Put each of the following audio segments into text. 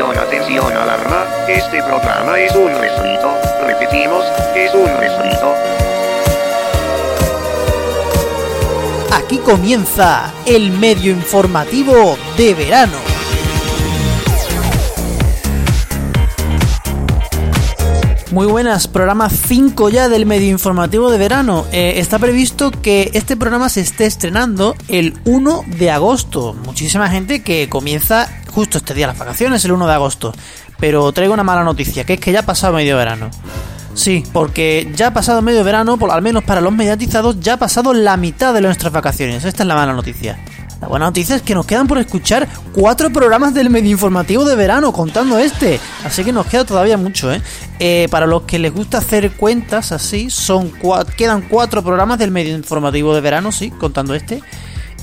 atención, atención, alarma. Este programa es un refrito. Repetimos, es un refrito. Aquí comienza el medio informativo de verano. Muy buenas, programa 5 ya del medio informativo de verano. Eh, está previsto que este programa se esté estrenando el 1 de agosto. Muchísima gente que comienza justo este día las vacaciones, el 1 de agosto. Pero traigo una mala noticia, que es que ya ha pasado medio verano. Sí, porque ya ha pasado medio verano, por, al menos para los mediatizados, ya ha pasado la mitad de nuestras vacaciones. Esta es la mala noticia. La buena noticia es que nos quedan por escuchar cuatro programas del medio informativo de verano, contando este. Así que nos queda todavía mucho, ¿eh? eh para los que les gusta hacer cuentas así, son quedan cuatro programas del medio informativo de verano, sí, contando este.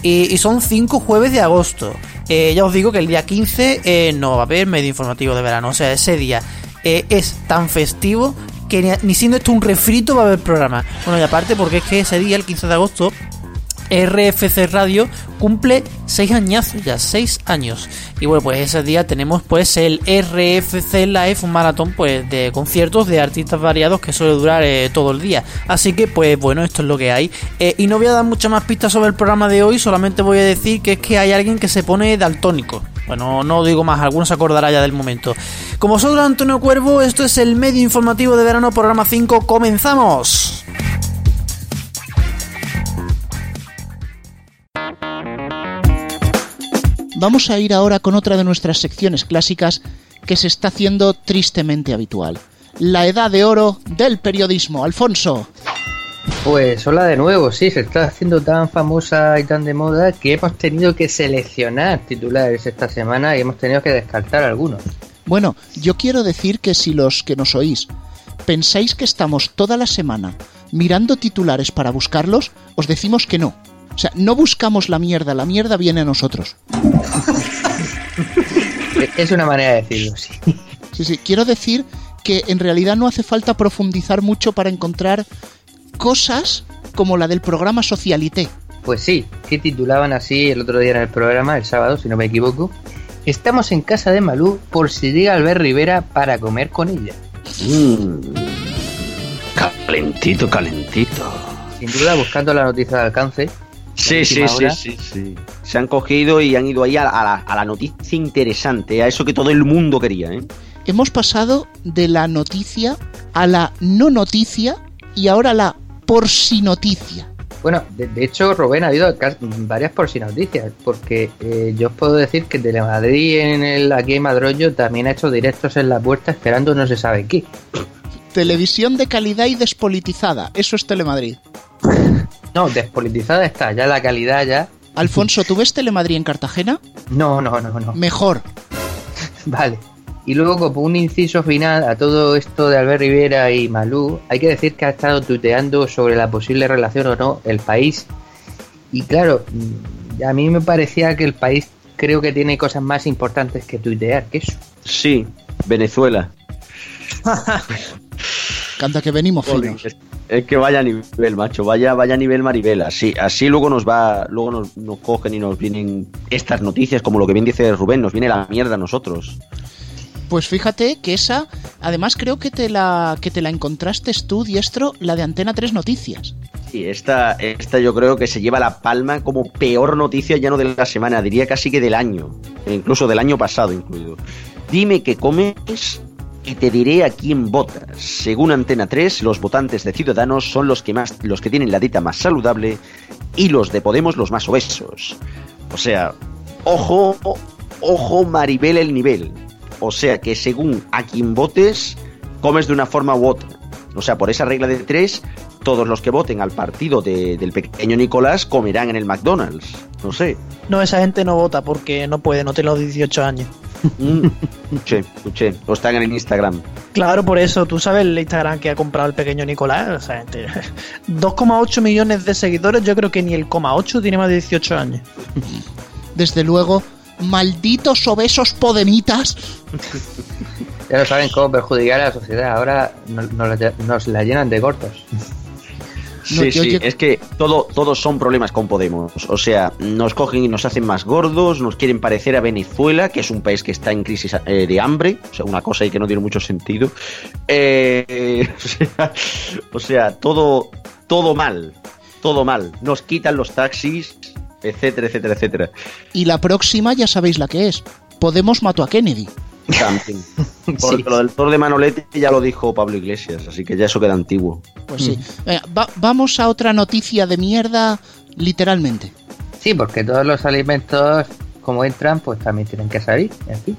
Y, son cinco jueves de agosto. Eh, ya os digo que el día 15 eh, no va a haber medio informativo de verano. O sea, ese día es tan festivo que ni, siendo esto un refrito va a haber programa. Bueno, y aparte porque es que ese día, el 15 de agosto, RFC Radio cumple 6 añazos ya, 6 años. Y bueno, pues ese día tenemos pues el RFC Live, un maratón pues de conciertos de artistas variados que suele durar eh, todo el día. Así que pues bueno, esto es lo que hay. Eh, y no voy a dar muchas más pistas sobre el programa de hoy, solamente voy a decir que es que hay alguien que se pone daltónico. Bueno, no digo más, algunos se acordará ya del momento. Como soy Antonio Cuervo, esto es el medio informativo de verano, programa 5, comenzamos. Vamos a ir ahora con otra de nuestras secciones clásicas que se está haciendo tristemente habitual. La edad de oro del periodismo. Alfonso. Pues hola de nuevo, sí, se está haciendo tan famosa y tan de moda que hemos tenido que seleccionar titulares esta semana y hemos tenido que descartar algunos. Bueno, yo quiero decir que si los que nos oís pensáis que estamos toda la semana mirando titulares para buscarlos, os decimos que no o sea, no buscamos la mierda, la mierda viene a nosotros. es una manera de decirlo, sí. Sí, sí, quiero decir que en realidad no hace falta profundizar mucho para encontrar cosas como la del programa Socialité. Pues sí, que titulaban así el otro día en el programa, el sábado, si no me equivoco. Estamos en casa de Malú por si llega Albert Rivera para comer con ella. Mmm. Calentito, calentito. Sin duda, buscando la noticia de alcance, Sí, sí, sí, sí, sí, Se han cogido y han ido ahí a la, noticia interesante, a eso que todo el mundo quería. ¿eh? Hemos pasado de la noticia a la no noticia y ahora la por si noticia. Bueno, de, hecho, Rubén, ha habido varias por si noticias, porque eh, yo os puedo decir que Telemadrid en el aquí en Madroño también ha hecho directos en la puerta esperando no se sabe qué. Televisión de calidad y despolitizada, eso es Telemadrid. No, despolitizada está, ya la calidad ya. Alfonso, ¿tú ves Telemadrid en Cartagena? No, no, no, no. Mejor. vale. Y luego, como un inciso final a todo esto de Albert Rivera y Malú, hay que decir que ha estado tuteando sobre la posible relación o no el país. Y claro, mm, a mí me parecía que el país creo que tiene cosas más importantes que tuitear que eso. Sí, Venezuela. Canta que venimos finos. Es que vaya a nivel, macho, vaya, vaya nivel Maribel. Así, así luego nos va, luego nos, nos, cogen y nos vienen estas noticias, como lo que bien dice Rubén, nos viene la mierda a nosotros. Pues fíjate que esa, además creo que te la, que te la encontraste tú, diestro, la de Antena 3 Noticias. Sí, esta, esta yo creo que se lleva la palma como peor noticia ya no de la semana, diría casi que del año, incluso del año pasado incluido. Dime que comes y te diré a quién votas. Según Antena 3, los votantes de Ciudadanos son los que más los que tienen la dieta más saludable y los de Podemos los más obesos. O sea, ojo, ojo Maribel el nivel. O sea que según a quién votes, comes de una forma u otra. O sea, por esa regla de tres, todos los que voten al partido del pequeño Nicolás comerán en el McDonald's. No sé. No, esa gente no vota porque no puede, no tiene los 18 años. Mm, escuché, escuché. O están en el Instagram. Claro, por eso. Tú sabes el Instagram que ha comprado el pequeño Nicolás. O sea, 2,8 millones de seguidores. Yo creo que ni el 8 tiene más de 18 años. Desde luego, malditos obesos podemitas. Ya no saben cómo perjudicar a la sociedad. Ahora nos, la llenan de cortos. Sí, sí, es que todo, todos son problemas con Podemos. O sea, nos cogen y nos hacen más gordos, nos quieren parecer a Venezuela, que es un país que está en crisis eh, de hambre, o sea, una cosa ahí que no tiene mucho sentido. Eh, o, sea, o sea, todo, todo mal, todo mal. Nos quitan los taxis, etcétera, etcétera, etcétera. Y la próxima ya sabéis la que es. Podemos mató a Kennedy. También. Porque lo del toro de Manolete ya lo dijo Pablo Iglesias, así que ya eso queda antiguo. Pues sí. Venga, va- vamos a otra noticia de mierda, literalmente. Sí, porque todos los alimentos, como entran, pues también tienen que salir. En fin.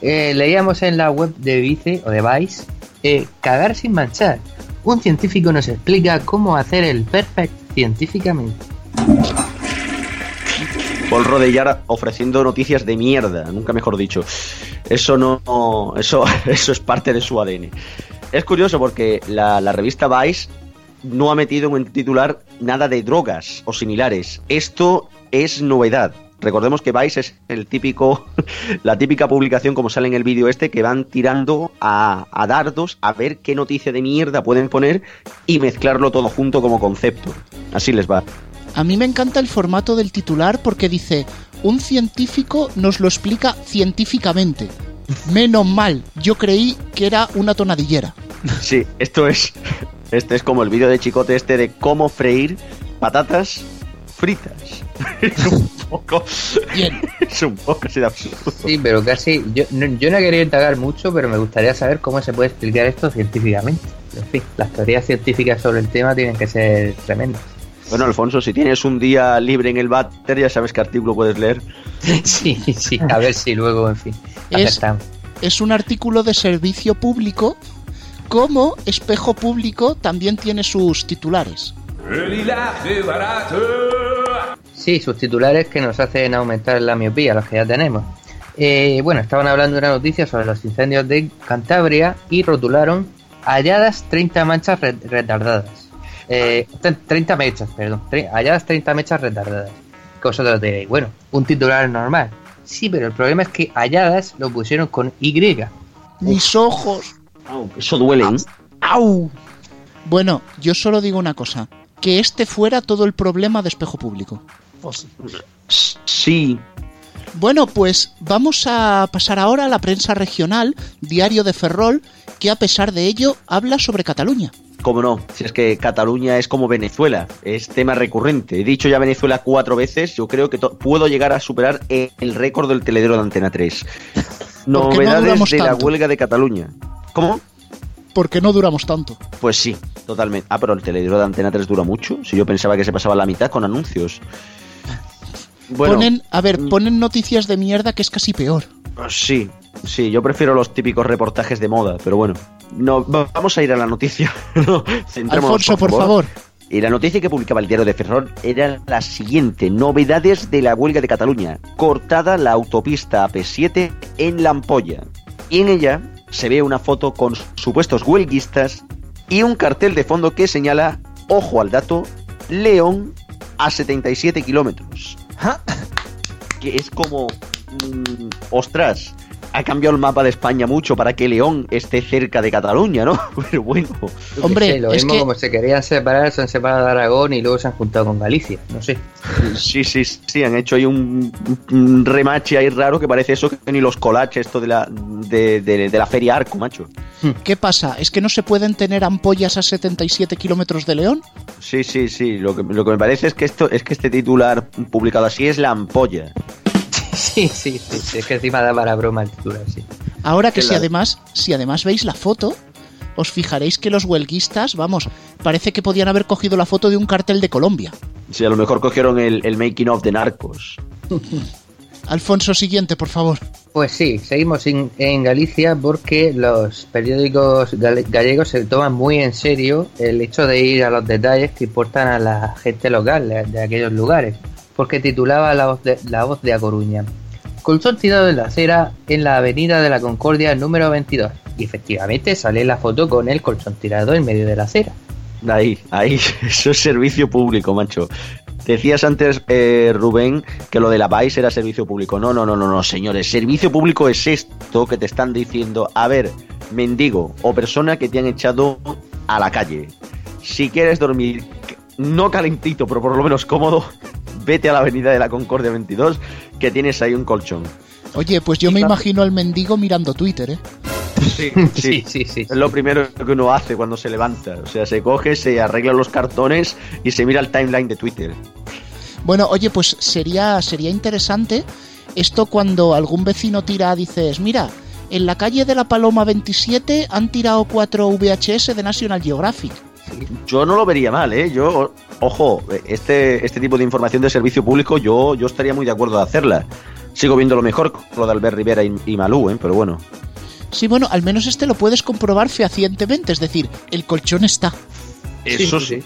Eh, leíamos en la web de Vice o de Vice, eh, cagar sin manchar. Un científico nos explica cómo hacer el perfect científicamente. Paul Rodellar ofreciendo noticias de mierda, nunca mejor dicho. Eso no, eso, eso es parte de su ADN. Es curioso porque la, la revista Vice no ha metido en titular nada de drogas o similares. Esto es novedad. Recordemos que Vice es el típico, la típica publicación como sale en el vídeo este que van tirando a, a dardos a ver qué noticia de mierda pueden poner y mezclarlo todo junto como concepto. Así les va. A mí me encanta el formato del titular porque dice, un científico nos lo explica científicamente. Menos mal, yo creí que era una tonadillera. Sí, esto es. Este es como el vídeo de Chicote este de cómo freír patatas fritas. Es un poco. Bien. Es un poco así de absurdo. Sí, pero casi. Yo no, yo no quería indagar mucho, pero me gustaría saber cómo se puede explicar esto científicamente. En fin, las teorías científicas sobre el tema tienen que ser tremendas. Bueno, Alfonso, si tienes un día libre en el váter, ya sabes qué artículo puedes leer. Sí, sí, a ver si luego, en fin, Es-. Es un artículo de servicio público, como espejo público también tiene sus titulares. Sí, sus titulares que nos hacen aumentar la miopía, los que ya tenemos. Eh, bueno, estaban hablando de una noticia sobre los incendios de Cantabria y rotularon halladas 30 manchas re- retardadas. Eh, tre- 30 mechas, perdón. tre- halladas 30 mechas retardadas. Que vosotros diréis, bueno, un titular normal. Sí, pero el problema es que halladas lo pusieron con Y. Mis ojos. Au, eso duele, ¿eh? ¡Au! Bueno, yo solo digo una cosa. Que este fuera todo el problema de espejo público. Sí. Bueno, pues vamos a pasar ahora a la prensa regional, Diario de Ferrol, que a pesar de ello habla sobre Cataluña. Cómo no, si es que Cataluña es como Venezuela, es tema recurrente. He dicho ya Venezuela cuatro veces, yo creo que puedo llegar a superar el, récord del teledero de Antena 3. no Novedades duramos de la tanto? huelga de Cataluña. ¿Cómo? Porque no duramos tanto. Pues sí, totalmente. Ah, pero el teledero de Antena 3 dura mucho. Si yo pensaba que se pasaba la mitad con anuncios. Bueno, Ponen, a ver, mm. ponen noticias de mierda que es casi peor. pues sí, sí, yo prefiero los típicos reportajes de moda, pero bueno. No, va- vamos a ir a la noticia. No, Alfonso, por favor. Y la noticia que publicaba el diario de Ferrol era la siguiente: novedades de la huelga de Cataluña. Cortada la autopista AP7 en La Ampolla. Y en ella se ve una foto con supuestos huelguistas y un cartel de fondo que señala, ojo al dato, León a 77 kilómetros. Que es como, mm, ostras, ha cambiado el mapa de España mucho para que León esté cerca de Cataluña, ¿no? Pero bueno. Hombre, sé, lo es mismo que- como se querían separar, se han separado de Aragón y luego se han juntado con Galicia. No sé. Sí, sí, sí, han hecho ahí un, un remache ahí raro que parece eso que ni los colaches esto de la, de, de- de la feria Arco, macho. ¿Qué pasa? ¿Es que no se pueden tener ampollas a 77 kilómetros de León? Sí, sí, sí. Lo que, lo que me parece es que esto es que este titular publicado así es la ampolla. Sí, sí, sí, sí, es que encima da para broma el titular, sí. Ahora que si además, si además veis la foto, os fijaréis que los huelguistas, vamos, parece que podían haber cogido la foto de un cartel de Colombia. Sí, a lo mejor cogieron el, el making of de Narcos. Alfonso, siguiente, por favor. Pues sí, seguimos en, en Galicia porque los periódicos gallegos se toman muy en serio el hecho de ir a los detalles que importan a la gente local de, de aquellos lugares. Porque titulaba La Voz de, la voz de A Coruña. Colchón tirado en la acera en la avenida de la Concordia número 22. Y efectivamente sale la foto con el colchón tirado en medio de la acera. Ahí, ahí, eso es servicio público, macho. Decías antes, eh, Rubén, que lo de la Vice era servicio público. No, no, no, no, no, señores. Servicio público es esto que te están diciendo. A ver, mendigo o persona que te han echado a la calle. si quieres dormir no calentito, pero por lo menos cómodo, vete a la avenida de la Concordia 22, que tienes ahí un colchón. Oye, pues yo me imagino al mendigo mirando Twitter, ¿eh? Sí, Sí, sí, sí. Es lo primero que uno hace cuando se levanta. O sea, se coge, se arregla los cartones y se mira el timeline de Twitter. Bueno, oye, pues sería, sería interesante esto cuando algún vecino tira, dices, mira, en la calle de la Paloma 27 han tirado cuatro VHS de National Geographic. Yo no lo vería mal, ¿eh? Yo, ojo, este, este tipo de información de servicio público, yo, yo estaría muy de acuerdo de hacerla. Sigo viendo lo mejor con lo de Albert Rivera y, y Malú, ¿eh? Pero bueno. Sí, bueno, al menos este lo puedes comprobar fehacientemente, es decir, el colchón está. Eso sí.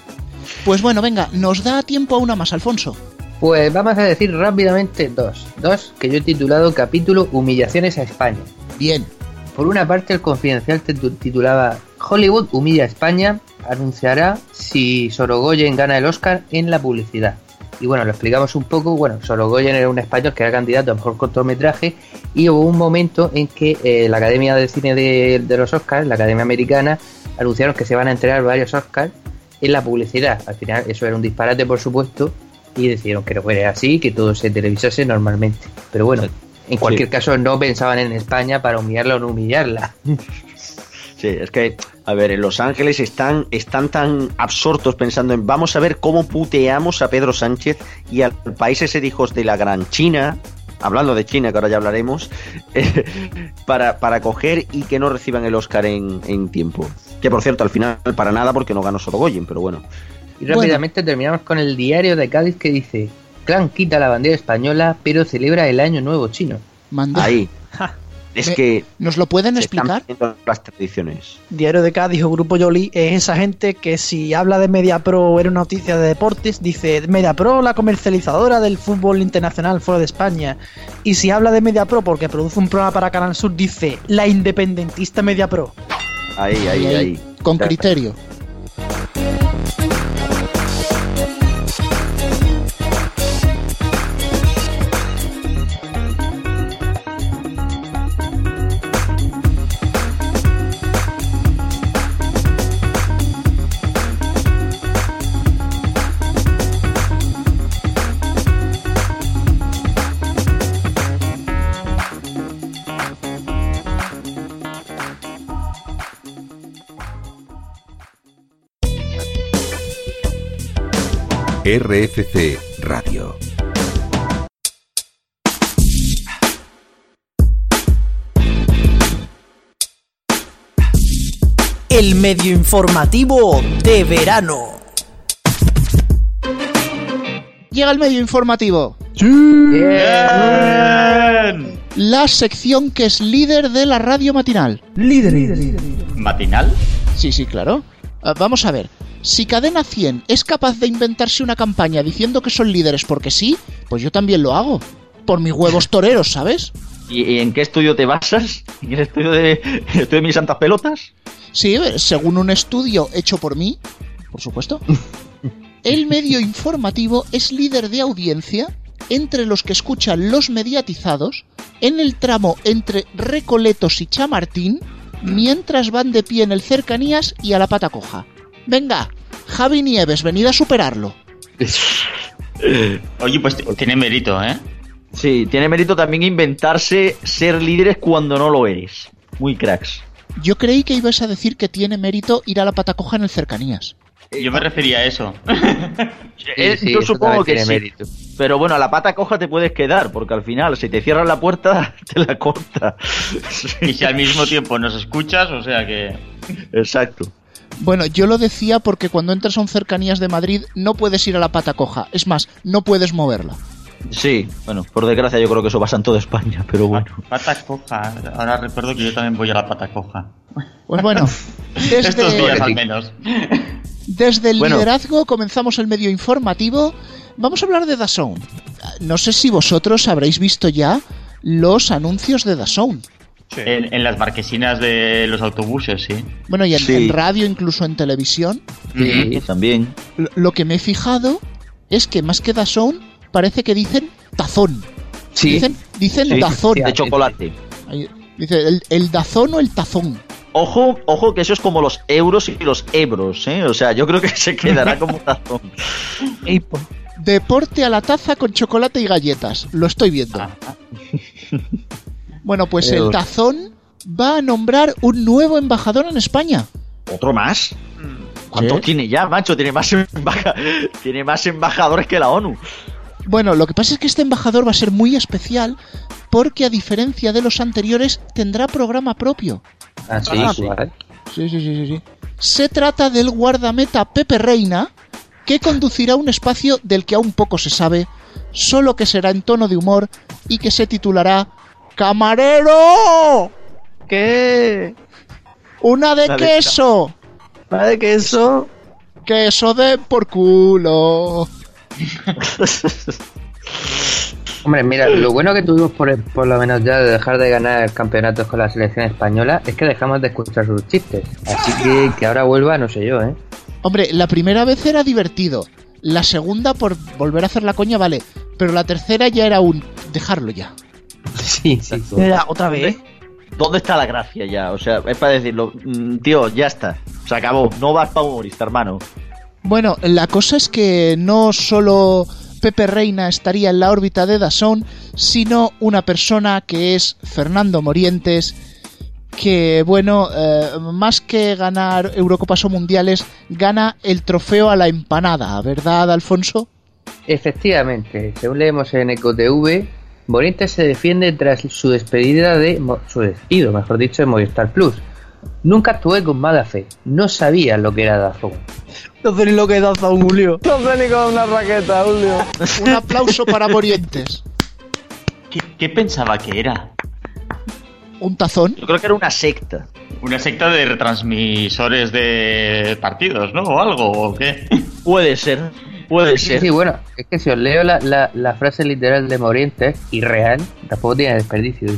Pues bueno, venga, nos da tiempo a una más, Alfonso. Pues vamos a decir rápidamente dos. Dos que yo he titulado capítulo Humillaciones a España. Bien. Por una parte, el confidencial titu- titulaba Hollywood humilla a España, anunciará si Sorogoyen gana el Oscar en la publicidad. Y bueno, lo explicamos un poco. Bueno, Sorogoyen era un español que era candidato a mejor cortometraje y hubo un momento en que eh, la Academia de Cine de, de los Oscars, la Academia Americana, anunciaron que se van a entregar varios Oscars en la publicidad. Al final, eso era un disparate, por supuesto, y decidieron que no fuera así, que todo se televisase normalmente. Pero bueno, en cualquier caso, no pensaban en España para humillarla o no humillarla. Sí, es que, a ver, en Los Ángeles están, están tan absortos pensando en vamos a ver cómo puteamos a Pedro Sánchez y al país ese de hijos de la gran China, hablando de China, que ahora ya hablaremos, eh, para, para coger y que no reciban el Oscar en, en tiempo. Que por cierto, al final para nada porque no ganó Sorogoyen, pero bueno. Y rápidamente terminamos con el diario de Cádiz que dice: Clan quita la bandera española, pero celebra el Año Nuevo Chino. Ahí. Es Me- que ¿Nos lo pueden explicar? las tradiciones. Diario de Cádiz o Grupo Yoli es esa gente que si habla de MediaPro o era una noticia de deportes, dice MediaPro, la comercializadora del fútbol internacional fuera de España. Y si habla de MediaPro porque produce un programa para Canal Sur, dice la independentista MediaPro. Ahí, ahí, ahí, ahí. Con Ya. RFC Radio. El medio informativo de verano. Llega el medio informativo. La sección que es líder de la radio matinal. ¿Matinal? Sí, sí, claro. Ah, vamos a ver. Si Cadena 100 es capaz de inventarse una campaña diciendo que son líderes porque sí, pues yo también lo hago. Por mis huevos toreros, ¿sabes? ¿Y, en qué estudio te basas? ¿En el estudio de, el estudio de mis santas pelotas? Sí, eh, según un estudio hecho por mí, por supuesto. El medio informativo es líder de audiencia entre los que escuchan los mediatizados en el tramo entre Recoletos y Chamartín mientras van de pie en el cercanías y a la pata coja. Venga, Javi Nieves, venid a superarlo. Oye, pues tiene mérito, ¿eh? Sí, tiene mérito también inventarse ser líderes cuando no lo eres. Muy cracks. Yo creí que ibas a decir que tiene mérito ir a la pata coja en el cercanías. Yo me refería a eso. Eh, sí, yo eso supongo que tiene sí. mérito. Pero bueno, a la pata coja te puedes quedar, porque al final, si te cierran la puerta, te la corta. y si al mismo tiempo nos escuchas, o sea que... Exacto. Bueno, yo lo decía porque cuando entras a un cercanías de Madrid no puedes ir a la pata coja. Es más, no puedes moverla. Sí, bueno, por desgracia yo creo que eso pasa en toda España, pero bueno. Pata coja. Ahora recuerdo que yo también voy a la pata coja. Pues bueno, Estos días al menos. Desde el Bueno. liderazgo comenzamos el medio informativo. Vamos a hablar de DAZN. No sé si vosotros habréis visto ya los anuncios de DAZN. En, en las marquesinas de los autobuses, sí. Bueno, y en, Sí. en radio, incluso en televisión. Sí. También. Lo- Lo que me he fijado es que más que DAZN parece que dicen tazón. Sí. Dicen, dicen Sí. dazón. Sí, De chocolate. Dice el, el dazón o el tazón. Ojo, ojo, que eso es como los euros y los ebros, ¿eh? O sea, yo creo que se quedará como tazón. Eipo. Deporte a la taza con chocolate y galletas. Lo estoy viendo. Ah, Bueno, pues Eh, el tazón va a nombrar un nuevo embajador en España. ¿Otro más? ¿Cuántos ¿Sí? tiene ya, macho? Tiene más, embaja- tiene más embajadores que la ONU. Bueno, lo que pasa es que este embajador va a ser muy especial porque a diferencia de los anteriores tendrá programa propio. Ah, igual. Sí, sí, sí, sí, sí. Se trata del guardameta Pepe Reina, que conducirá un espacio del que aún poco se sabe, solo que será en tono de humor y que se titulará ¡Camarero! ¿Qué? ¡Una de La de- queso! ¿Vale que eso? ¡Queso de por culo! Hombre, mira, lo bueno que tuvimos por, por lo menos ya de dejar de ganar campeonatos con la selección española es que dejamos de escuchar sus chistes. Así que que ahora vuelva, no sé yo, ¿eh? Hombre, la primera vez era divertido. La segunda, por volver a hacer la coña, vale. Pero la tercera ya era un... dejarlo ya. Sí, sí. Mira, otra vez. ¿Dónde está la gracia ya? O sea, es para decirlo, mm, tío, ya está. Se acabó. No vas para humorista, hermano. Bueno, la cosa es que no solo Pepe Reina estaría en la órbita de Dazón, sino una persona que es Fernando Morientes, que, bueno, eh, más que ganar Eurocopas o Mundiales, gana el trofeo a la empanada, ¿verdad, Alfonso? Efectivamente, según leemos en EcoTV, Morientes se defiende tras su despedida de su despido, mejor dicho, de Movistar Plus. Nunca actué con mala fe, no sabía lo que era Dazón. No sé ni lo que da un Julio. Un aplauso para Morientes. ¿Qué, qué pensaba que era? Un tazón. Yo creo que era una secta. ¿Una secta de retransmisores de partidos, no? ¿O algo? ¿O qué? Puede ser. Puede Sí, ser. sí, bueno, es que si os leo la, la- la frase literal de Morientes, irreal, tampoco tiene desperdicio.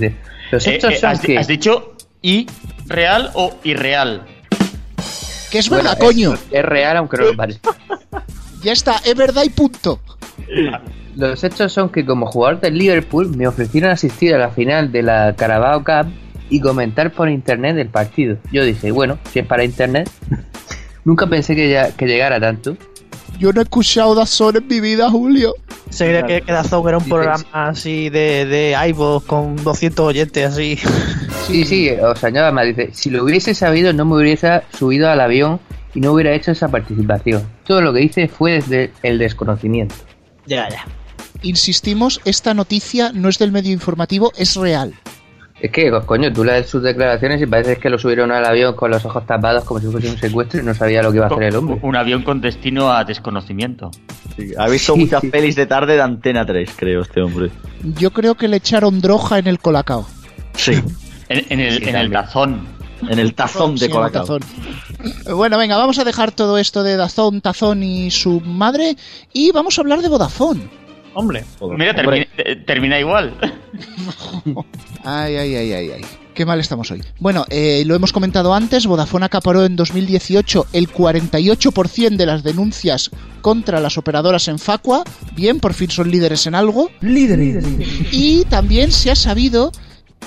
Los Eh, hechos eh, son has, que... has dicho ¿y real o irreal? Que es Bueno, verdad, es- coño. Es real, aunque no lo parezca. Ya está, es verdad y punto. Los hechos son que como jugador del Liverpool me ofrecieron asistir a la final de la Carabao Cup y comentar por internet el partido. Yo dije, bueno, si es para internet, nunca pensé que, ya, que llegara tanto. Yo no he escuchado Dazón en mi vida, Julio. Se creía que, que Dazón era un programa así de, de iVoox con 200 oyentes así. Sí, sí, o sea, nada más dice, si lo hubiese sabido no me hubiese subido al avión y no hubiera hecho esa participación. Todo lo que hice fue desde el desconocimiento. Ya, ya. Insistimos, esta noticia no es del medio informativo, es real. Es que, coño, tú lees sus declaraciones y parece que lo subieron al avión con los ojos tapados como si fuese un secuestro y no sabía lo que iba a hacer el hombre. Un avión con destino a desconocimiento. Sí, Ha visto Sí, muchas sí. pelis de tarde de Antena 3, creo, este hombre. Yo creo que le echaron droga en el colacao. Sí. En, en el, Sí, en el tazón. En el tazón Sí, de Colacao. tazón. Bueno, venga, vamos a dejar todo esto de Dazón, Tazón y su madre y vamos a hablar de Vodafone. Hombre. Mira, termina, eh, termina igual. Ay, ay, ay, ay, ay. Qué mal estamos hoy. Bueno, eh, lo hemos comentado antes, Vodafone acaparó en 2018 el 48% de las denuncias contra las operadoras en Facua. Bien, por fin son líderes en algo. Líder. Y también se ha sabido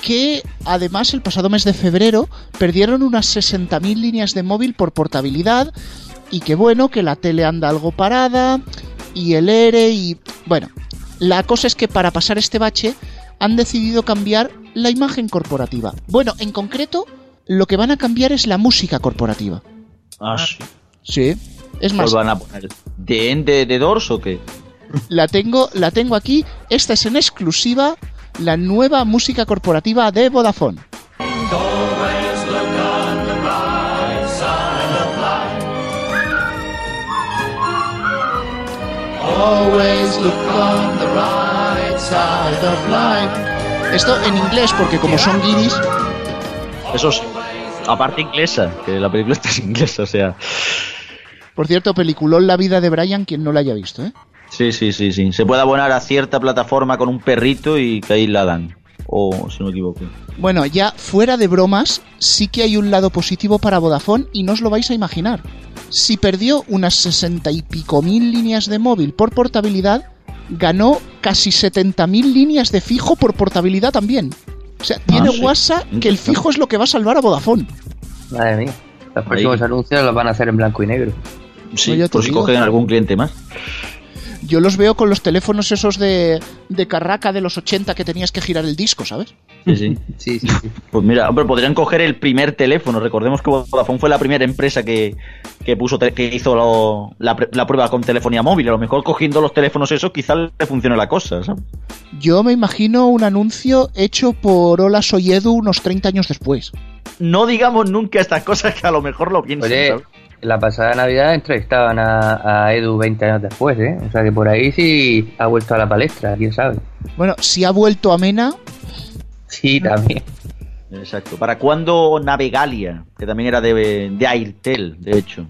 que además el pasado mes de febrero perdieron unas 60.000 líneas de móvil por portabilidad y que bueno, que la tele anda algo parada y el ERE y bueno, la cosa es que para pasar este bache han decidido cambiar la imagen corporativa. Bueno, en concreto, lo que van a cambiar es la música corporativa. Ah, sí. Sí. Es más, ¿Cuál van a poner? ¿De, de, de Doors o qué? la tengo, la tengo aquí. Esta es en exclusiva la nueva música corporativa de Vodafone. Always look on the right side of life. Esto en inglés, porque como son guiris, Eso sí. Aparte inglesa, que la película está en inglesa, o sea. por cierto, peliculón La vida de Brian, quien no la haya visto, ¿eh? Sí, sí, sí, sí. Se puede abonar a cierta plataforma con un perrito y que ahí la dan. O, si no me equivoco. Bueno, ya fuera de bromas, sí que hay un lado positivo para Vodafone y no os lo vais a imaginar. Si perdió unas sesenta y pico mil líneas de móvil por portabilidad, ganó casi 70.000 líneas de fijo por portabilidad también. O sea, tiene sí. WhatsApp que el fijo es lo que va a salvar a Vodafone. Madre mía. Los próximos anuncios los van a hacer en blanco y negro. Sí, Pues por si cogen algún cliente más. Yo los veo con los teléfonos esos de, de carraca de los 80 que tenías que girar el disco, ¿sabes? Sí, sí. Sí, sí, sí. Pues mira, hombre, podrían coger el primer teléfono. Recordemos que Vodafone fue la primera empresa que, que puso que hizo lo- la, la prueba con telefonía móvil. A lo mejor cogiendo los teléfonos esos quizás le funcione la cosa, ¿sabes? Yo me imagino un anuncio hecho por Hola Soy Edu unos 30 años después. No digamos nunca estas cosas que a lo mejor lo piensan, Oye, ¿sabes? La pasada Navidad entrevistaban a, a Edu 20 años después, ¿eh? O sea que por ahí sí ha vuelto a la palestra, quién sabe. Bueno, si ha vuelto a Mena, Sí, también. Exacto. ¿Para cuándo Navegalia? Que también era de, de Airtel, de hecho.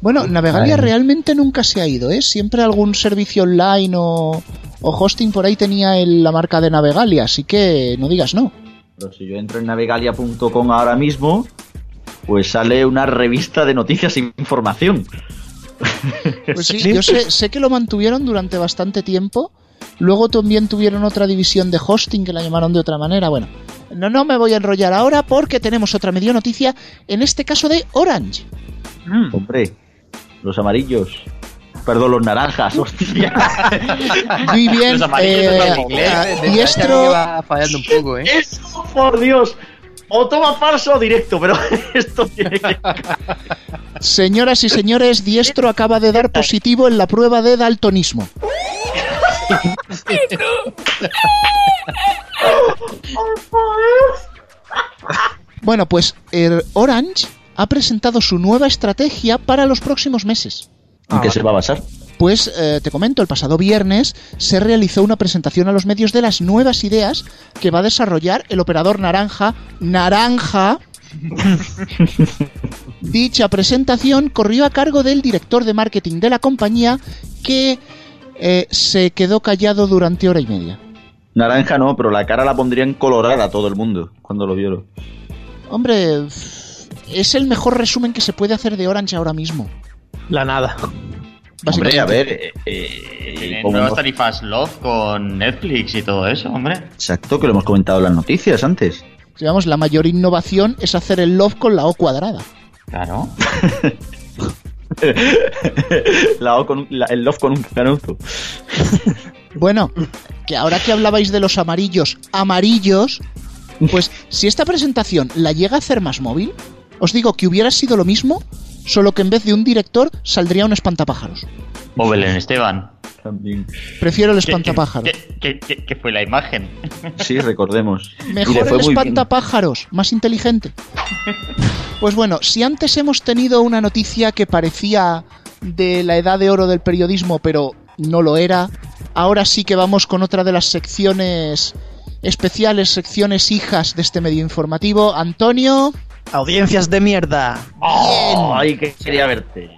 bueno, Navegalia realmente nunca se ha ido, ¿eh? Siempre algún servicio online o, o hosting por ahí tenía el- la marca de Navegalia, así que no digas no. Pero si yo entro en navegalia.com ahora mismo, pues sale una revista de noticias e información. Pues sí, yo sé, sé que lo mantuvieron durante bastante tiempo. Luego también tuvieron otra división de hosting que la llamaron de otra manera. Bueno, no, no me voy a enrollar ahora porque tenemos otra medio noticia, en este caso de Orange. Hombre, los amarillos. Perdón, los naranjas, hostia. Muy bien, Los amarillos eh, no son inglés, Desde diestro, que va fallando un poco, ¿eh? Eso, por Dios. O toma falso o directo, pero esto tiene que... señoras y señores, diestro acaba de dar positivo en la prueba de daltonismo. Bueno, pues el Orange ha presentado su nueva estrategia para los próximos meses. ¿En qué se va a basar? Pues eh, te comento, el pasado viernes se realizó una presentación a los medios de las nuevas ideas que va a desarrollar el operador naranja. Naranja. Dicha presentación corrió a cargo del director de marketing de la compañía que eh, se quedó callado durante hora y media. Naranja no, pero la cara la pondrían colorada a todo el mundo cuando lo vieron. Hombre, es el mejor resumen que se puede hacer de Orange ahora mismo. La nada. Hombre, a ver... eh, eh, como- nuevas tarifas Love con Netflix y todo eso, hombre. Exacto, que lo hemos comentado en las noticias antes. Digamos, la mayor innovación es hacer el love con la O cuadrada. Claro. La O con la- el love con un canuto. Bueno, que ahora que hablabais de los amarillos, amarillos, pues si esta presentación la llega a hacer más móvil, os digo que hubiera sido lo mismo, solo que en vez de un director saldría un espantapájaros. O Belén Esteban. También. Prefiero el ¿Qué- espantapájaros. qué- qué- qué- qué fue la imagen? Sí, recordemos. Mejor fue el bien. espantapájaros, más inteligente. Pues bueno, si antes hemos tenido una noticia que parecía de la edad de oro del periodismo, pero no lo era, ahora sí que vamos con otra de las secciones especiales, secciones hijas de este medio informativo. Antonio, Audiencias de mierda. Ay, que quería verte.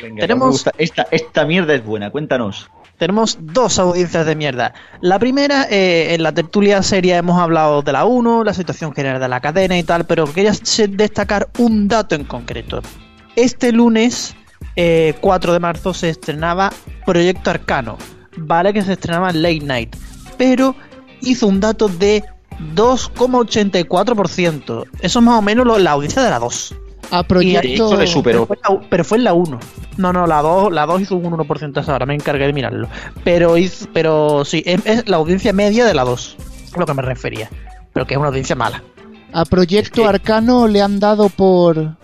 Venga, Tenemos- me gusta. Esta, esta mierda es buena, cuéntanos. Tenemos dos audiencias de mierda. La primera, eh, en la tertulia seria hemos hablado de la 1, la situación general de la cadena y tal, pero quería destacar un dato en concreto. Este lunes, eh, 4 de marzo, se estrenaba Proyecto Arcano. Vale que se estrenaba en Late Night, pero hizo un dato de 2,84%. Eso es más o menos lo- la audiencia de la 2. a Y proyecto... le superó. Pero fue, la, pero fue en la 1. No, no, la 2, la 2 hizo un 1% hasta ahora, me encargué de mirarlo. Pero hizo, pero sí, es, es la audiencia media de la 2, a lo que me refería. Pero que es una audiencia mala. A Proyecto Es que- Arcano le han dado por...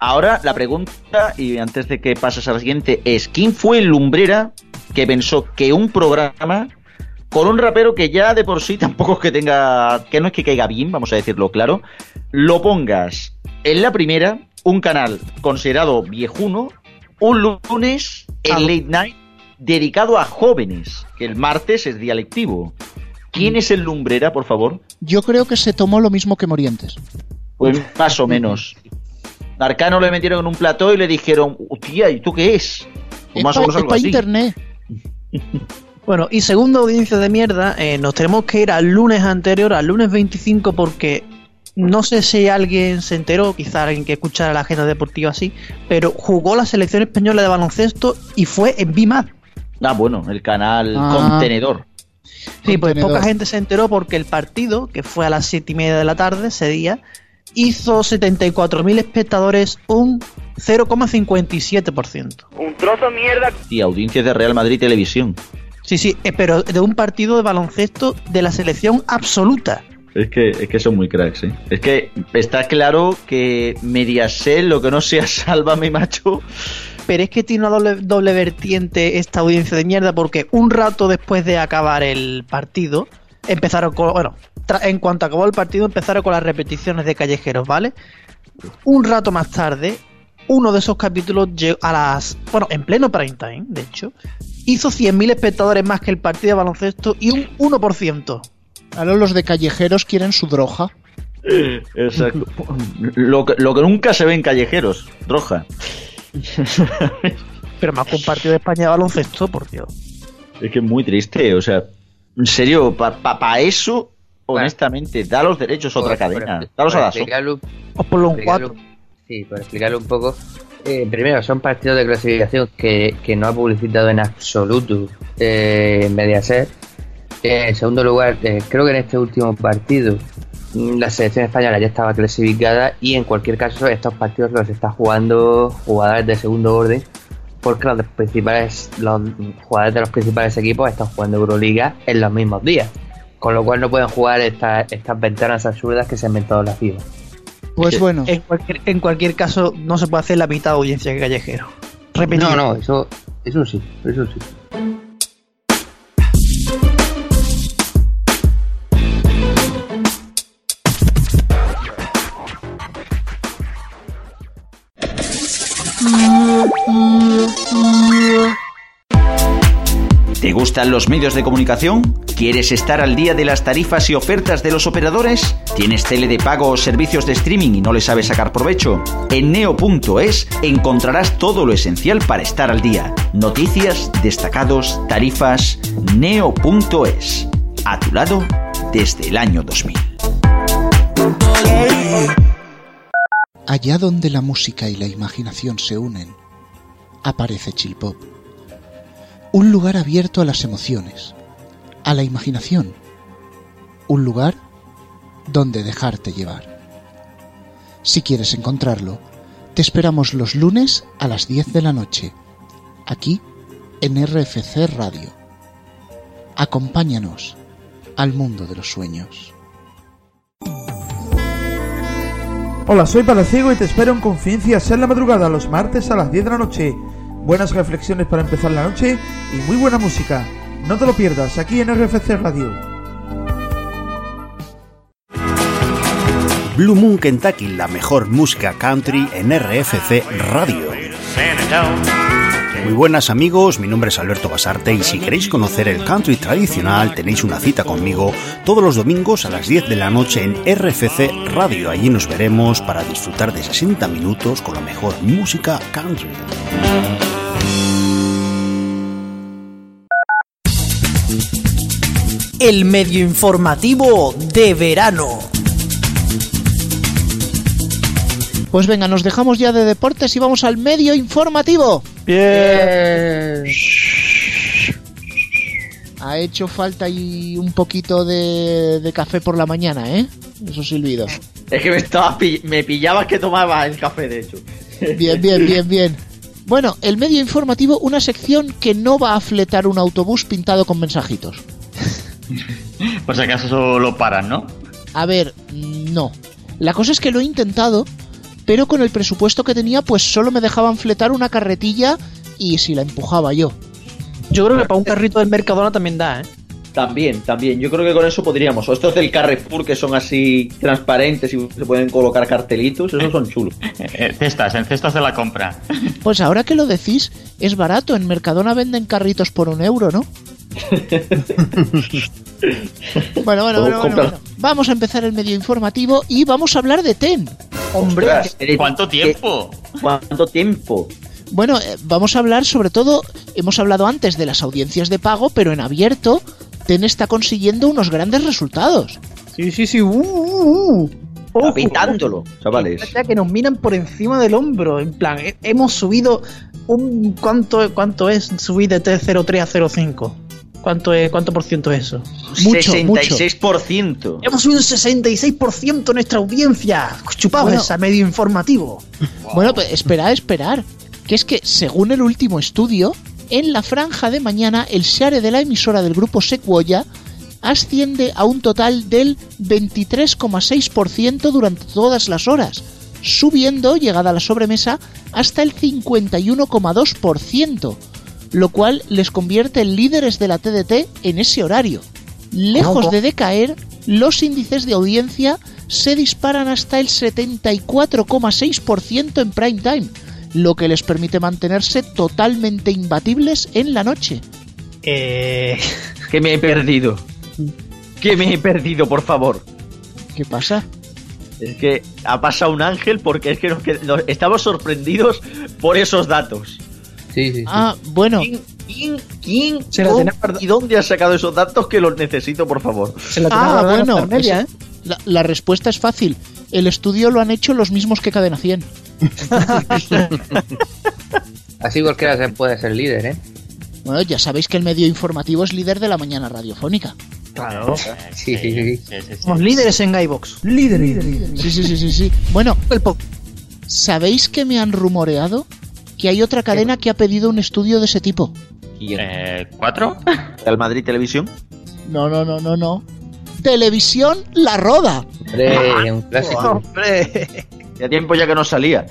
Ahora la pregunta, y antes de que pases a la siguiente, es ¿quién fue el lumbrera que pensó que un programa con un rapero que ya de por sí tampoco es que tenga, que no es que caiga bien, vamos a decirlo claro, lo pongas en la primera, un canal considerado viejuno, un lunes en late night dedicado a jóvenes, que el martes es día lectivo. ¿Quién es el lumbrera, por favor? Yo creo que se tomó lo mismo que Morientes. Pues más o menos. Arcano le metieron en un plató y le dijeron, tía, ¿y tú qué es? Pues más o algo así. internet. Bueno, y segunda audiencia de mierda, eh, nos tenemos que ir al lunes anterior, al lunes 25, porque no sé si alguien se enteró, quizá alguien que escuchara la agenda deportiva así, pero jugó la selección española de baloncesto y fue en BIMAD. Ah, bueno, el canal Ah. contenedor. Sí, pues contenedor. poca gente se enteró porque el partido, que fue a las siete y media de la tarde ese día, hizo 74.000 espectadores, un 0,57%. Un trozo mierda. Y audiencias de Real Madrid Televisión. Sí, sí, eh, pero de un partido de baloncesto de la selección absoluta. Es que, es que son muy cracks, ¿eh? Es que está claro que Mediaset, lo que no sea Sálvame, macho. Pero es que tiene una doble, doble vertiente esta audiencia de mierda porque un rato después de acabar el partido empezaron con... Bueno, en cuanto acabó el partido empezaron con las repeticiones de callejeros, ¿vale? Un rato más tarde, uno de esos capítulos llegó a las... Bueno, en pleno prime time, de hecho, hizo 100.000 espectadores más que el partido de baloncesto y un 1%. Ahora los de callejeros quieren su droga. Exacto. Lo que, lo que nunca se ve en callejeros, Roja. Pero más que un partido de España de baloncesto, por Dios. Es que es muy triste, o sea, en serio, para eso, honestamente, da los derechos a otra Por- cadena. por- Dalos por a la so- Os ponlo un 4. Sí, para explicarlo un poco. Eh, primero, son partidos de clasificación que, que no ha publicitado en absoluto eh, Mediaset. Eh, en segundo lugar, eh, creo que en este último partido mm, la selección española ya estaba clasificada y en cualquier caso estos partidos los está jugando jugadores de segundo orden porque los principales los jugadores de los principales equipos están jugando Euroliga en los mismos días. Con lo cual no pueden jugar estas ventanas absurdas que se han inventado la FIBA. Pues bueno, En cualquier, en cualquier caso, no se puede hacer la mitad de audiencia que callejero. Repetir. No, no, eso, eso sí, eso sí. ¿Te gustan los medios de comunicación? ¿Quieres estar al día de las tarifas y ofertas de los operadores? ¿Tienes tele de pago o servicios de streaming y no le sabes sacar provecho? En neo.es encontrarás todo lo esencial para estar al día. Noticias, destacados, tarifas. Neo.es. A tu lado desde el año 2000. allá donde la música y la imaginación se unen, aparece Chill Pop. Un lugar abierto a las emociones, a la imaginación. Un lugar donde dejarte llevar. Si quieres encontrarlo, te esperamos los lunes a las 10 de la noche, aquí en RFC Radio. Acompáñanos al mundo de los sueños. Hola, soy Palaciego y te espero en Confidencias en la madrugada los martes a las 10 de la noche. Buenas reflexiones para empezar la noche y muy buena música. No te lo pierdas aquí en RFC Radio. Blue Moon Kentucky, la mejor música country en RFC Radio. Muy buenas amigos, mi nombre es Alberto Basarte y si queréis conocer el country tradicional tenéis una cita conmigo todos los domingos a las 10 de la noche en RFC Radio. Allí nos veremos para disfrutar de 60 minutos con la mejor música country. El medio informativo de verano. Pues venga, nos dejamos ya de deportes y vamos al medio informativo. Ha hecho falta ahí un poquito de, de café por la mañana, ¿eh? Eso silbido. Es que me, estaba, me pillabas que tomaba el café, de hecho. Bien, bien, bien, bien. Bueno, el medio informativo, una sección que no va a fletar un autobús pintado con mensajitos. Por si acaso lo paran, ¿no? A ver, no. La cosa es que lo he intentado, pero con el presupuesto que tenía, pues solo me dejaban fletar una carretilla y si la empujaba yo. Yo creo que para un carrito del Mercadona también da, ¿eh? También, también. Yo creo que con eso podríamos. O estos del Carrefour que son así transparentes y se pueden colocar cartelitos, esos son chulos. Cestas, en cestas de la compra. Pues ahora que lo decís, es barato. En Mercadona venden carritos por un euro, ¿no? Bueno, bueno, bueno, bueno, bueno. Vamos a empezar el medio informativo y vamos a hablar de TEN. Hombre, Ostras, eres- ¿Cuánto tiempo? ¿qué- ¿Cuánto tiempo? Bueno, eh, vamos a hablar sobre todo, hemos hablado antes de las audiencias de pago, pero en abierto, TEN está consiguiendo unos grandes resultados. sí, sí, sí. Uh, uh, uh. Ojo, Pintándolo, chavales. Que nos miran por encima del hombro. En plan, eh, hemos subido un. ¿Cuánto, cuánto es subir de T03 a 05? ¿Cuánto, es, ¿Cuánto por ciento es eso? Mucho, 66%. Hemos subido un 66% en nuestra audiencia. Chupados Bueno. esa medio informativo. Bueno, pues esperad, esperar. Que es que, según el último estudio, en la franja de mañana el share de la emisora del grupo Sequoia asciende a un total del 23,6% durante todas las horas, subiendo, llegada a la sobremesa, hasta el 51,2%, lo cual les convierte en líderes de la TDT en ese horario. Lejos de decaer, los índices de audiencia se disparan hasta el 74,6% en prime time, lo que les permite mantenerse totalmente imbatibles en la noche. Eh, Que me he perdido. Que me he perdido, por favor. ¿Qué pasa? Es que ha pasado un ángel porque es que nos- estamos sorprendidos por esos datos. Sí, sí, sí. Ah, bueno, ¿Quién, quién, quién, Se y dónde has sacado esos datos que los necesito, por favor? se la ah, bueno, media, es- la, la respuesta es fácil. El estudio lo han hecho los mismos que Cadena 100. Así cualquiera se puede ser líder, ¿eh? Bueno, ya sabéis que el medio informativo es líder de la mañana radiofónica. Claro. Sí, sí, sí. Somos líderes en Guybox. Líder, líder, líder. Sí, sí, sí, sí, sí. Bueno, El pop. ¿sabéis que me han rumoreado que hay otra cadena que ha pedido un estudio de ese tipo? Eh, ¿Cuatro? ¿Al Madrid Televisión? No, no, no, no, no. Televisión La Roda. Hombre, un clásico. Hombre. Ya tiempo ya que no salía.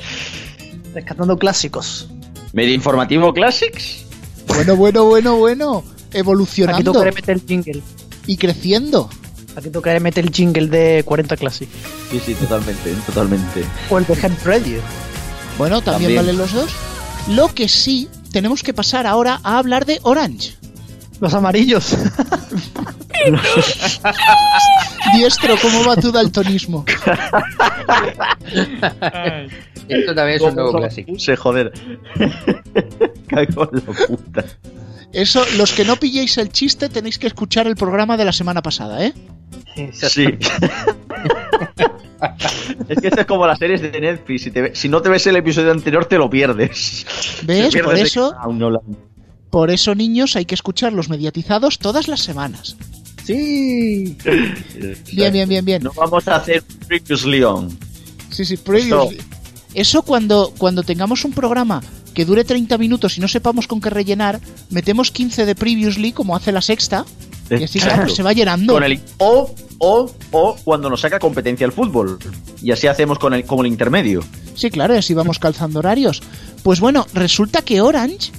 Rescatando clásicos. ¿Medio informativo Classics? Bueno, bueno, bueno, bueno. Aquí Evolucionando tocaré meter el jingle. y creciendo. Aquí tocaré meter el jingle de 40 Classic. Sí, sí, totalmente, totalmente. O el de Hemp Radio. Bueno, también, También. valen los dos. Lo que sí, tenemos que pasar ahora a hablar de Orange. Los amarillos. Diestro, ¿cómo va tu daltonismo? Esto también es un nuevo clásico. Puse, joder. Cago en la puta. Eso, los que no pilléis el chiste tenéis que escuchar el programa de la semana pasada, ¿eh? Sí. Es que esto es como las series de Netflix. Si, te ve- si no te ves el episodio anterior, te lo pierdes. ¿Ves? Pierdes Por eso, por eso, niños, hay que escuchar los mediatizados todas las semanas. Sí. Bien, bien, bien, bien. No vamos a hacer Previously On. Sí, sí, previously. Eso cuando, cuando tengamos un programa que dure 30 minutos y no sepamos con qué rellenar, metemos 15 de previously, como hace la sexta, y así Exacto. se va llenando. Con el, o, o, o cuando nos saca competencia el fútbol. Y así hacemos con el, como el intermedio. Sí, claro, y así vamos calzando horarios. Pues bueno, resulta que Orange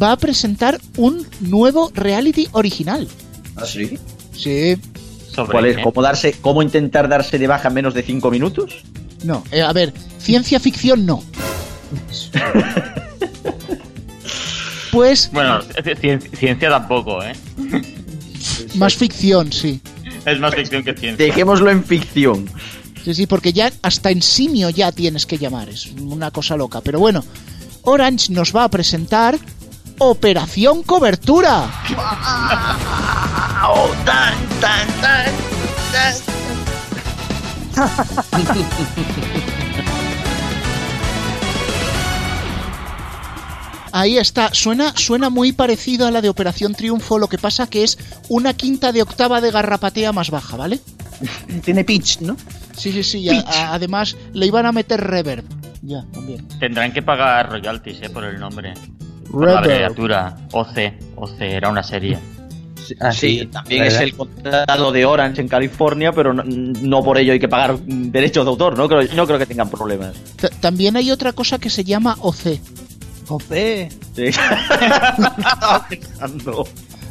va a presentar un nuevo reality original. ¿Ah, sí? Sí, ¿Sobre ¿Cuál es? ¿Cómo, darse, ¿Cómo intentar darse de baja en menos de 5 minutos? no, eh, a ver, ciencia ficción no. Pues Bueno, ci- ciencia tampoco, ¿eh? más ficción, sí. Es más ficción que ciencia. Dejémoslo en ficción. Sí, sí, porque ya hasta en simio ya tienes que llamar, es una cosa loca. Pero bueno, Orange nos va a presentar Operación Cobertura. Ahí está, suena, suena muy parecido a la de Operación Triunfo, lo que pasa que es una quinta de octava de garrapatea más baja, ¿vale? Tiene pitch, ¿no? Sí, sí, sí, a- a- además le iban a meter reverb. Ya, también. Tendrán que pagar royalties, ¿eh? Por el nombre. Por la abreviatura. OC. OC, era una serie. Ah, sí, también ¿verdad? es el contrato de Orange en California, pero no, no por ello hay que pagar derechos de autor, ¿no? Creo, no creo que tengan problemas. Ta- También hay otra cosa que se llama OC. Jope. Sí.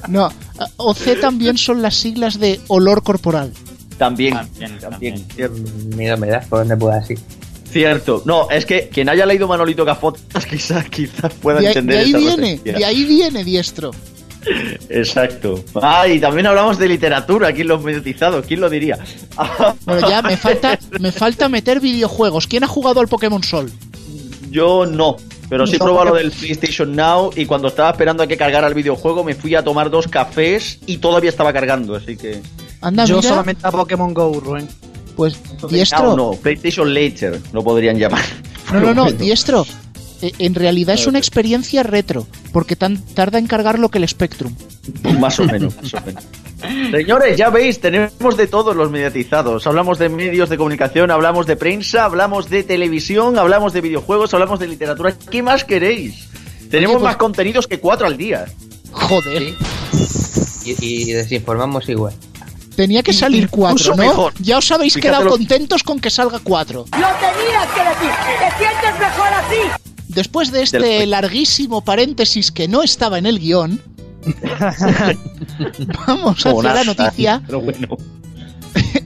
No, a- OC también son las siglas de olor corporal. También, También, también. Miedo me da por donde pueda así. Cierto. No, es que quien haya leído Manolito Gafotas quizás quizás pueda De, entender de ahí esa viene, referencia. de ahí viene diestro. Exacto. Ah, y también hablamos de literatura aquí en los mediatizados, ¿quién lo diría? Bueno, ya me falta, me falta meter videojuegos. ¿Quién ha jugado al Pokémon Sol? Yo no, pero sí probado lo del PlayStation Now y cuando estaba esperando a que cargara el videojuego me fui a tomar dos cafés y todavía estaba cargando, así que... Anda, Yo mira, solamente a Pokémon Go, Rubén. pues Now diestro. no, PlayStation Later lo podrían llamar. No, no, no, diestro. Eh, En realidad es una experiencia retro, porque tan tarda en cargar lo que el Spectrum. Más o menos, más o menos. Señores, ya veis, tenemos de todos los mediatizados. Hablamos de medios de comunicación, hablamos de prensa, hablamos de televisión, hablamos de videojuegos, hablamos de literatura. ¿Qué más queréis? Tenemos pues- más contenidos que cuatro al día. Joder, Y, y desinformamos igual. tenía que salir Incluso cuatro, ¿no? mejor. Ya os habéis Fíjate quedado lo- contentos con que salga cuatro. ¡Lo tenías que decir! ¡Te sientes mejor así! Después de este Del- larguísimo paréntesis que no estaba en el guion, vamos hacia la noticia. Pero bueno.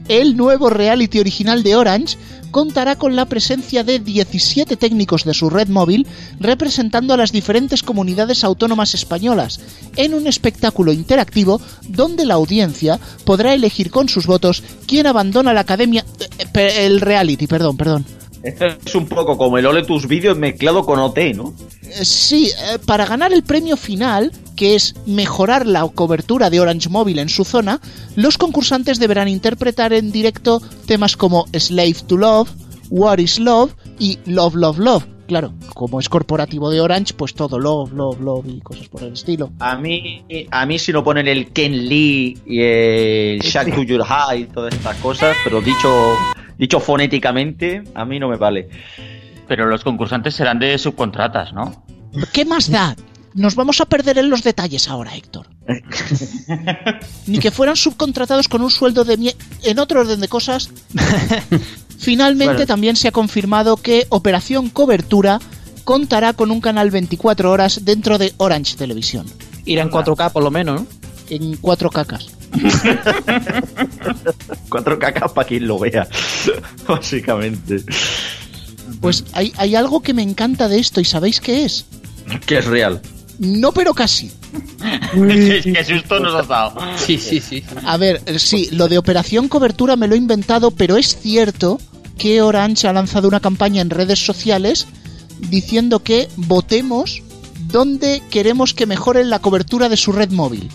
El nuevo reality original de Orange contará con la presencia de 17 técnicos de su red móvil representando a las diferentes comunidades autónomas españolas en un espectáculo interactivo donde la audiencia podrá elegir con sus votos quién abandona la academia eh, eh, el reality, perdón, perdón. Esto es un poco como el Ole tus vídeos mezclado con OT, ¿no? Eh, Sí, eh, para ganar el premio final, que es mejorar la cobertura de Orange Móvil en su zona, los concursantes deberán interpretar en directo temas como Slave to Love, What is Love y Love, Love, Love. Claro, como es corporativo de Orange, pues todo Love, Love, Love y cosas por el estilo. A mí, a mí si no ponen el Ken Lee y el Shack to Your High y todas estas cosas, pero dicho, dicho fonéticamente, a mí no me vale. Pero los concursantes serán de subcontratas, ¿no? ¿Qué más da? Nos vamos a perder en los detalles ahora, Héctor. Ni que fueran subcontratados con un sueldo de mie... En otro orden de cosas, finalmente Bueno. también se ha confirmado que Operación Cobertura contará con un canal 24 horas dentro de Orange Televisión, Irá en 4K por lo menos, ¿no? en cuatro cacas. Cuatro cacas para quien lo vea, básicamente. Pues hay, hay algo que me encanta de esto y ¿sabéis qué es? Que es real. No, pero casi. qué, susto nos has dado. Sí, sí, sí. A ver, sí, lo de Operación Cobertura me lo he inventado, pero es cierto que Orange ha lanzado una campaña en redes sociales diciendo que votemos donde queremos que mejoren la cobertura de su red móvil.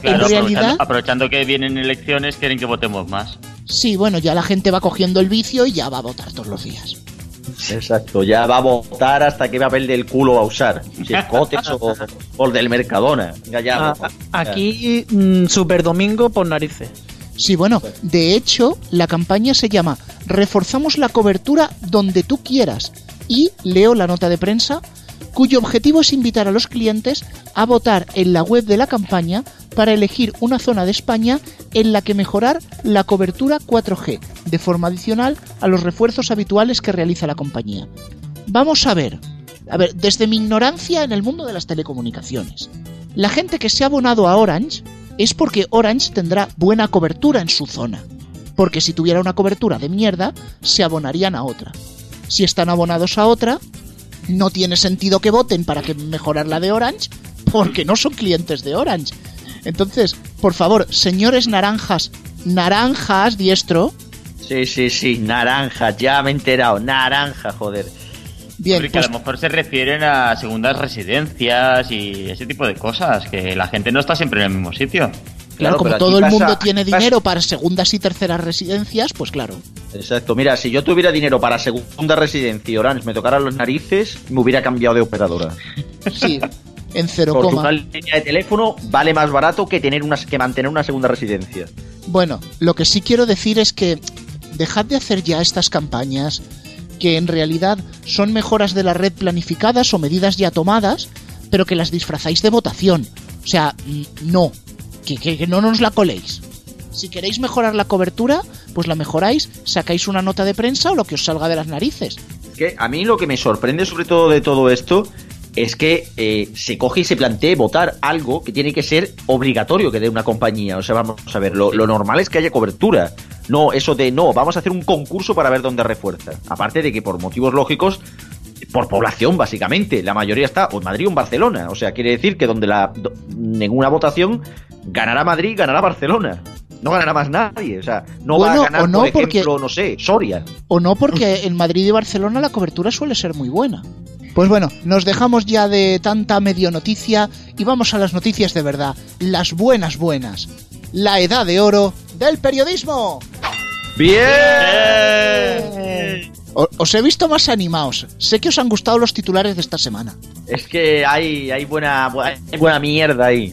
Claro, en realidad, aprovechando, aprovechando que vienen elecciones, quieren que votemos más. sí, bueno, ya la gente va cogiendo el vicio y ya va a votar todos los días. Exacto, ya va a votar hasta qué papel del culo va a usar. Si es Cotex o, o el del Mercadona. Venga, ya. Ah, aquí, mm, Super Domingo por narices. Sí, bueno, de hecho, la campaña se llama Reforzamos la cobertura donde tú quieras. Y leo la nota de prensa, cuyo objetivo es invitar a los clientes a votar en la web de la campaña para elegir una zona de España en la que mejorar la cobertura 4G, de forma adicional a los refuerzos habituales que realiza la compañía. Vamos a ver. A ver, desde mi ignorancia en el mundo de las telecomunicaciones, la gente que se ha abonado a Orange es porque Orange tendrá buena cobertura en su zona. Porque si tuviera una cobertura de mierda, se abonarían a otra. Si están abonados a otra, no tiene sentido que voten para que mejorar la de Orange, porque no son clientes de Orange. Entonces, por favor, señores naranjas, naranjas diestro, Sí, sí, sí, naranja, ya me he enterado. Naranja, joder. bien, Porque pues a lo mejor se refieren a segundas residencias y ese tipo de cosas, que la gente no está siempre en el mismo sitio. claro, como todo el mundo tiene pasa- dinero para segundas y terceras residencias, pues claro. Exacto, mira, si yo tuviera dinero para segunda residencia y Orange me tocara los narices, me hubiera cambiado de operadora. Sí, en cero coma. una línea de teléfono vale más barato que tener una, que mantener una segunda residencia. Bueno, lo que sí quiero decir es que dejad de hacer ya estas campañas que en realidad son mejoras de la red planificadas o medidas ya tomadas, pero que las disfrazáis de votación. O sea, no, que, que- que no nos la coléis. Si queréis mejorar la cobertura, pues la mejoráis, sacáis una nota de prensa o lo que os salga de las narices. Es que a mí lo que me sorprende sobre todo de todo esto es que eh, se coge y se plantee votar algo que tiene que ser obligatorio que dé una compañía. O sea, vamos a ver, lo, lo normal es que haya cobertura. No, eso de no, vamos a hacer un concurso para ver dónde refuerza. Aparte de que por motivos lógicos, por población básicamente, la mayoría está o en Madrid o en Barcelona. O sea, quiere decir que donde la en votación ganará Madrid, ganará Barcelona. No ganará más nadie. O sea, no Bueno, va a ganar, o no, por ejemplo, porque- no sé, Soria. O no, porque en Madrid y Barcelona la cobertura suele ser muy buena. Pues bueno, nos dejamos ya de tanta medio noticia y vamos a las noticias de verdad, las buenas buenas. La edad de oro del periodismo. ¡Bien! Os he visto más animados. Sé que os han gustado los titulares de esta semana. Es que hay, hay, buena, hay buena mierda ahí.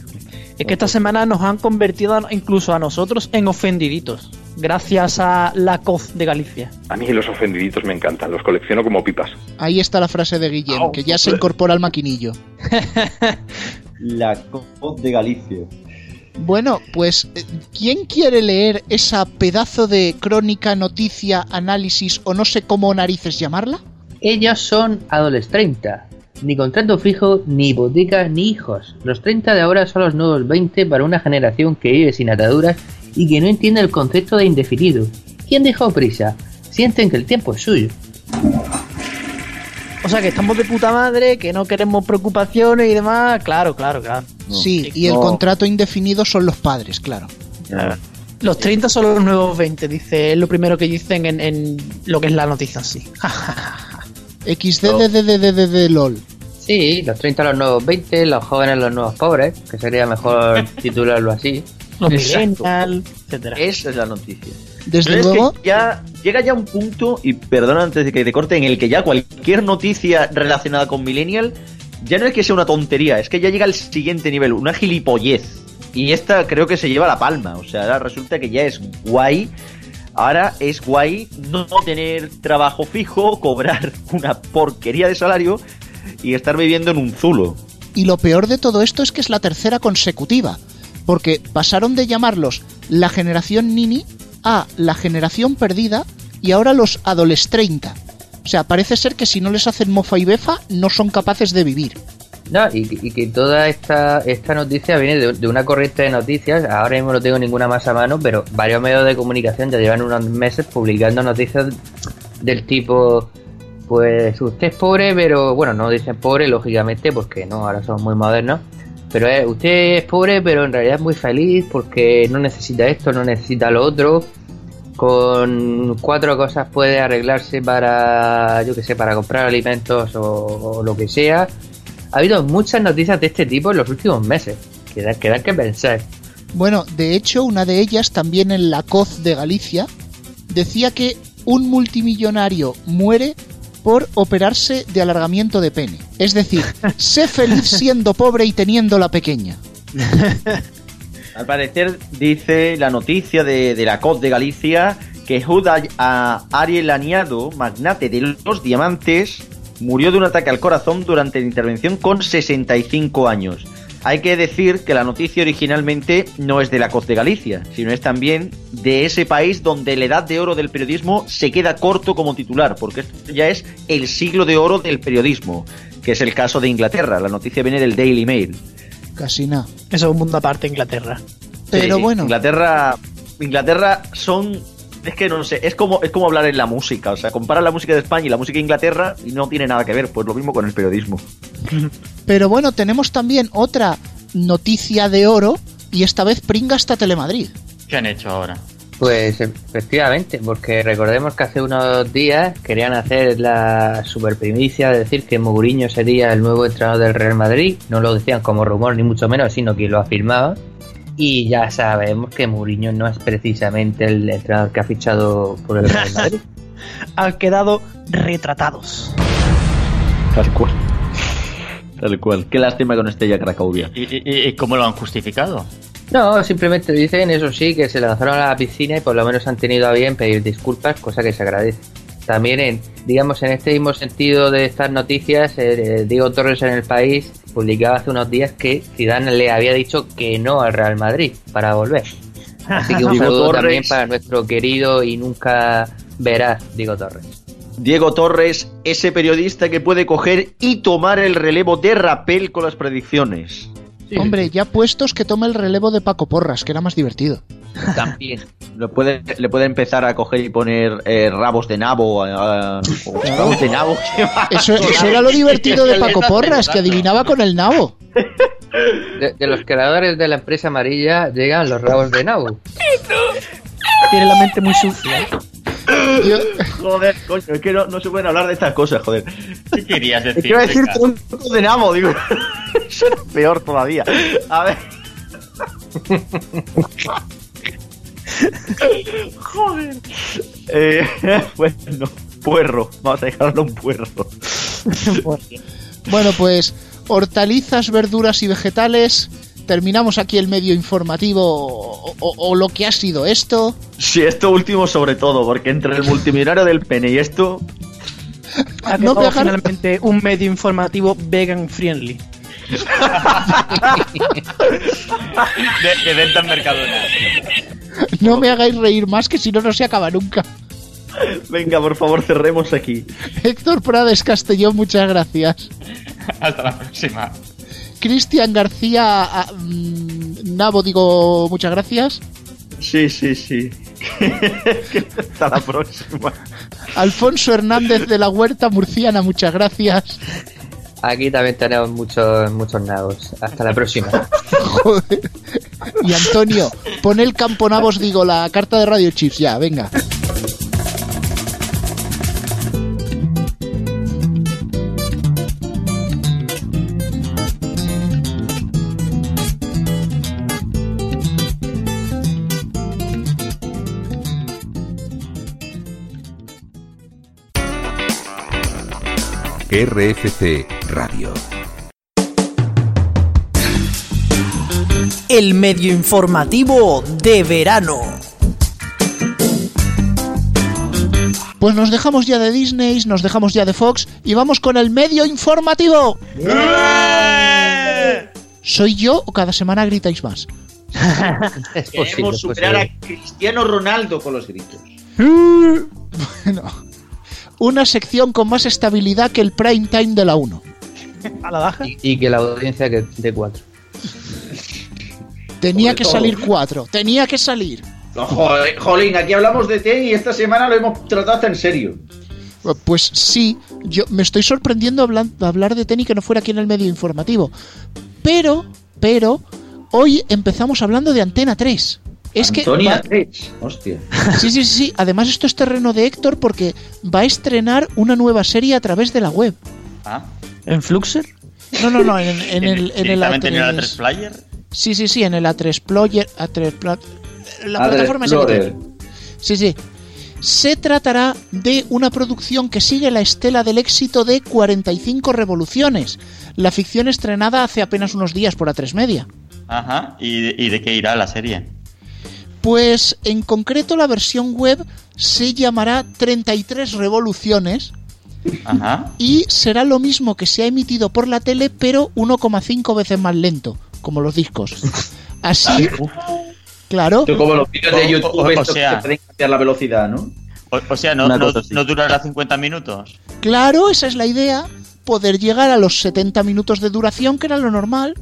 Es que esta semana nos han convertido incluso a nosotros en ofendiditos. Gracias a la COZ de Galicia. A mí los ofendiditos me encantan, los colecciono como pipas. Ahí está la frase de Guillem, que ya se incorpora al maquinillo. La COP de Galicia. Bueno, pues, eh, ¿quién quiere leer esa pedazo de crónica, noticia, análisis o no sé cómo narices llamarla? Ellos son adolescentes 30. Ni contrato fijo, ni hipoteca, ni hijos. Los 30 de ahora son los nuevos 20 para una generación que vive sin ataduras y que no entiende el concepto de indefinido. ¿Quién dejó prisa? Sienten que el tiempo es suyo. O sea que estamos de puta madre, que no queremos preocupaciones y demás. Claro, claro, claro. sí, y el no. contrato indefinido son los padres, claro. Los 30 son los nuevos 20, dice. Es lo primero que dicen en, en lo que es la noticia sí. XDDDDD LOL. Sí, los 30 los nuevos 20, los jóvenes los nuevos pobres, que sería mejor titularlo así. Millennials, etcétera. Esa es la noticia. Desde luego, ya llega ya un punto, y perdona antes de que te corte, en el que ya cualquier noticia relacionada con Millennial ya no es que sea una tontería, es que ya llega al siguiente nivel, una gilipollez. Y esta creo que se lleva la palma, o sea, resulta que ya es guay. Ahora es guay no tener trabajo fijo, cobrar una porquería de salario y estar viviendo en un zulo. y lo peor de todo esto es que es la tercera consecutiva, porque pasaron de llamarlos la generación Nini a la generación perdida y ahora los adolescentes 30. O sea, parece ser que si no les hacen mofa y befa, no son capaces de vivir. No, y, que toda esta, esta noticia viene de, de una corriente de noticias. Ahora mismo no tengo ninguna más a mano, pero varios medios de comunicación ya llevan unos meses publicando noticias del tipo: Pues usted es pobre, pero bueno, no dicen pobre, lógicamente, porque no, ahora son muy modernos. Pero es, usted es pobre, pero en realidad es muy feliz porque no necesita esto, no necesita lo otro. Con cuatro cosas puede arreglarse para, yo que sé, para comprar alimentos o lo que sea. Ha habido muchas noticias de este tipo en los últimos meses. Que da que, da que pensar. Bueno, de hecho, una de ellas, también en la COZ de Galicia, decía que un multimillonario muere por operarse de alargamiento de pene. Es decir, sé feliz siendo pobre y teniendo la pequeña. Al parecer dice la noticia de, de la COP de Galicia que Juda a Ariel Aniado, magnate de los diamantes, murió de un ataque al corazón durante la intervención con 65 años. Hay que decir que la noticia originalmente no es de la COP de Galicia, sino es también de ese país donde la edad de oro del periodismo se queda corto como titular, porque esto ya es el siglo de oro del periodismo, que es el caso de Inglaterra. La noticia viene del Daily Mail. Casi nada. Eso es un mundo aparte, Inglaterra. Pero Sí, bueno, Inglaterra, Inglaterra son. Es que no sé, es como, es como hablar en la música. O sea, compara la música de España y la música de Inglaterra y no tiene nada que ver. Pues lo mismo con el periodismo. pero bueno, tenemos también otra noticia de oro y esta vez pringa hasta Telemadrid. ¿Qué han hecho ahora? Pues efectivamente, porque recordemos que hace unos días querían hacer la super primicia de decir que Mourinho sería el nuevo entrenador del Real Madrid. No lo decían como rumor ni mucho menos, sino que lo afirmaba. Y ya sabemos que Mourinho no es precisamente el entrenador que ha fichado por el Real Madrid. Han quedado retratados. Tal cual. Tal cual. Qué lástima con Estrella Cracovia. ¿Y, y- y cómo lo han justificado? No, simplemente dicen, eso sí, que se lanzaron a la piscina y por lo menos han tenido a bien pedir disculpas, cosa que se agradece. También, en, digamos, en este mismo sentido de estas noticias, eh, Diego Torres en el país publicaba hace unos días que Zidane le había dicho que no al Real Madrid para volver. Así que un saludo también para nuestro querido y nunca verás Diego Torres. Diego Torres, ese periodista que puede coger y tomar el relevo de Rapel con las predicciones. Hombre, ya puestos que tome el relevo de Paco Porras, que era más divertido. También. Lo puede, le puede empezar a coger y poner eh, rabos de nabo. eh, o rabos de nabo. Eso, eso era lo divertido de Paco Porras, que adivinaba con el nabo. De, de los creadores de la empresa amarilla llegan los rabos de Nabo. Tiene la mente muy sucia. Joder, coño, es que no, no se pueden hablar de estas cosas, joder. ¿Qué querías decir? a decir tronco de nabo, digo. Eso era peor todavía. A ver. Joder. Eh, bueno, puerro. Vamos a dejarlo un puerro. Bueno, pues hortalizas, verduras y vegetales. Terminamos aquí el medio informativo o, o- o lo que ha sido esto. Sí, esto último sobre todo, porque entre el multimillonario del pene y esto, Ha No viajar- finalmente un medio informativo vegan friendly. De, de venta en Mercadona. No me hagáis reír más que si no, no se acaba nunca. venga, por favor, cerremos aquí. Héctor Prades Castellón, muchas gracias. Hasta la próxima. Cristian García ah, mm, Nabo, digo muchas gracias. Sí, sí, sí. Hasta la próxima. Alfonso Hernández de la Huerta Murciana, muchas gracias. Aquí también tenemos muchos, muchos nabos. Hasta la próxima. Joder. Y Antonio, pon el campo nabos, digo, la carta de Radio Chips, ya, venga. RFC Radio. El medio informativo de verano. Pues nos dejamos ya de Disney, nos dejamos ya de Fox y vamos con el medio informativo. ¿Soy yo o cada semana gritáis más? Es posible, Queremos superar posible. a Cristiano Ronaldo con los gritos. Bueno, una sección con más estabilidad que el prime time de la 1. A la baja. Y, y que la audiencia que de cuatro. Tenía Sobre que todo. salir 4, tenía que salir. No, joder, Jolín, aquí hablamos de tenis y esta semana lo hemos tratado en serio. Pues sí, yo me estoy sorprendiendo hablan- hablar de tenis que no fuera aquí en el medio informativo. Pero, pero, hoy empezamos hablando de Antena 3. Es que Antonia va- Trech, hostia. Sí, sí, sí, sí. Además esto es terreno de Héctor porque va a estrenar una nueva serie a través de la web. Ah, ¿En Fluxer? No, no, no, en, en el, en el directamente en el A3. A3 Player. Sí, sí, sí, en el A3 Player, A3 Pla- la A3 plataforma que Explorer. tiene. Sí, sí. Se tratará de una producción que sigue la estela del éxito de 45 revoluciones, la ficción estrenada hace apenas unos días por A3 Media. Ajá. ¿Y, de- y de qué irá la serie? Pues en concreto la versión web se llamará 33 revoluciones Ajá. y será lo mismo que se ha emitido por la tele, pero 1,5 veces más lento, como los discos. Así, claro, Esto como los vídeos O- de o- YouTube o sea- que pueden cambiar la velocidad, ¿no? O, o sea, no durará 50 minutos. claro, esa es la idea, poder llegar a los 70 minutos de duración, que era lo normal.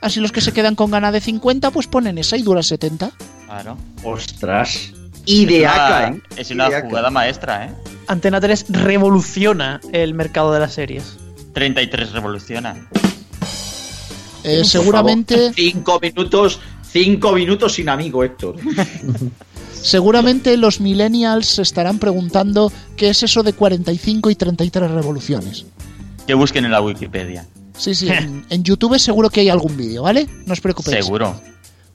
Así los que se quedan con ganas de 50, pues ponen esa y dura 70. Claro. Ostras. Es Ideaca, una- ¿eh? Es una Ideaca. jugada maestra, ¿eh? Antena 3 revoluciona el mercado de las series. 33 revoluciona. Eh, seguramente, favor, Cinco minutos, cinco minutos sin amigo, Héctor. seguramente los millennials se estarán preguntando qué es eso de 45 y 33 revoluciones. Que busquen en la Wikipedia. Sí, sí, en, en YouTube seguro que hay algún vídeo, ¿vale? No os preocupéis. Seguro.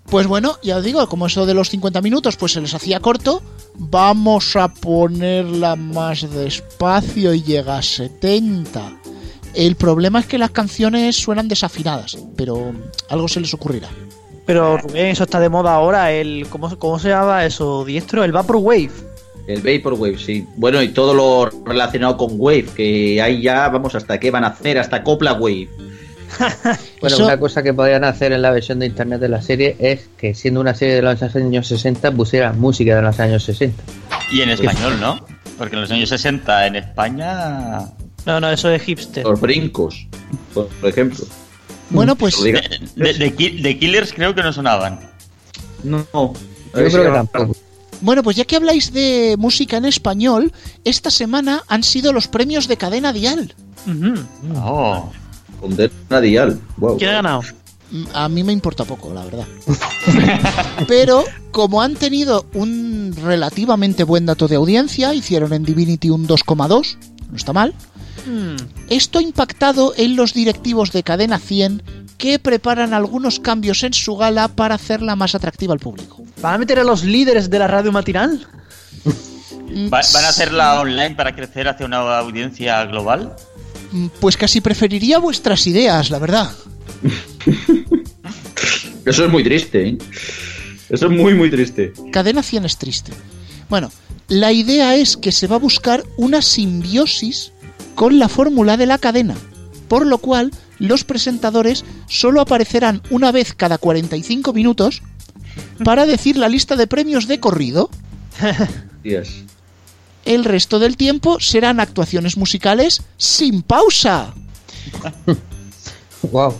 Pues bueno, ya os digo, como eso de los 50 minutos pues se les hacía corto, vamos a ponerla más despacio y llega a 70. El problema es que las canciones suenan desafinadas, pero algo se les ocurrirá. Pero Rubén, eso está de moda ahora, el ¿cómo, cómo se llama eso? Diestro, el Vaporwave. El Vaporwave, sí. Bueno, y todo lo relacionado con Wave, que ahí ya, vamos, hasta qué van a hacer, hasta Copla Wave. Bueno, Eso- una cosa que podrían hacer en la versión de internet de la serie es que siendo una serie de los años 60 pusieran música de los años 60. Y en español, ¿no? Porque en los años 60 en España. No, no, eso es hipster. Los brincos, por ejemplo. Bueno, pues. De, de Ki- de Killers creo que no sonaban. No, Yo creo que tampoco. bueno, pues ya que habláis de música en español, esta semana han sido los premios de Cadena Dial. Oh. Condena Dial. Wow. ¿Quién ha ganado? A mí me importa poco, la verdad. Pero como han tenido un relativamente buen dato de audiencia, hicieron en Divinity un 2,2, no está mal. Hmm. Esto ha impactado en los directivos de Cadena 100 que preparan algunos cambios en su gala para hacerla más atractiva al público. ¿Van a meter a los líderes de la radio matinal? Mm, ¿Va- ¿Van a hacerla online para crecer hacia una audiencia global? Mm, Pues casi preferiría vuestras ideas, la verdad. Eso es muy triste, ¿eh? Eso es muy, muy triste. Cadena 100 es triste. Bueno, la idea es que se va a buscar una simbiosis con la fórmula de la cadena, por lo cual los presentadores solo aparecerán una vez cada 45 minutos para decir la lista de premios de corrido. Dios. El resto del tiempo serán actuaciones musicales sin pausa. Wow.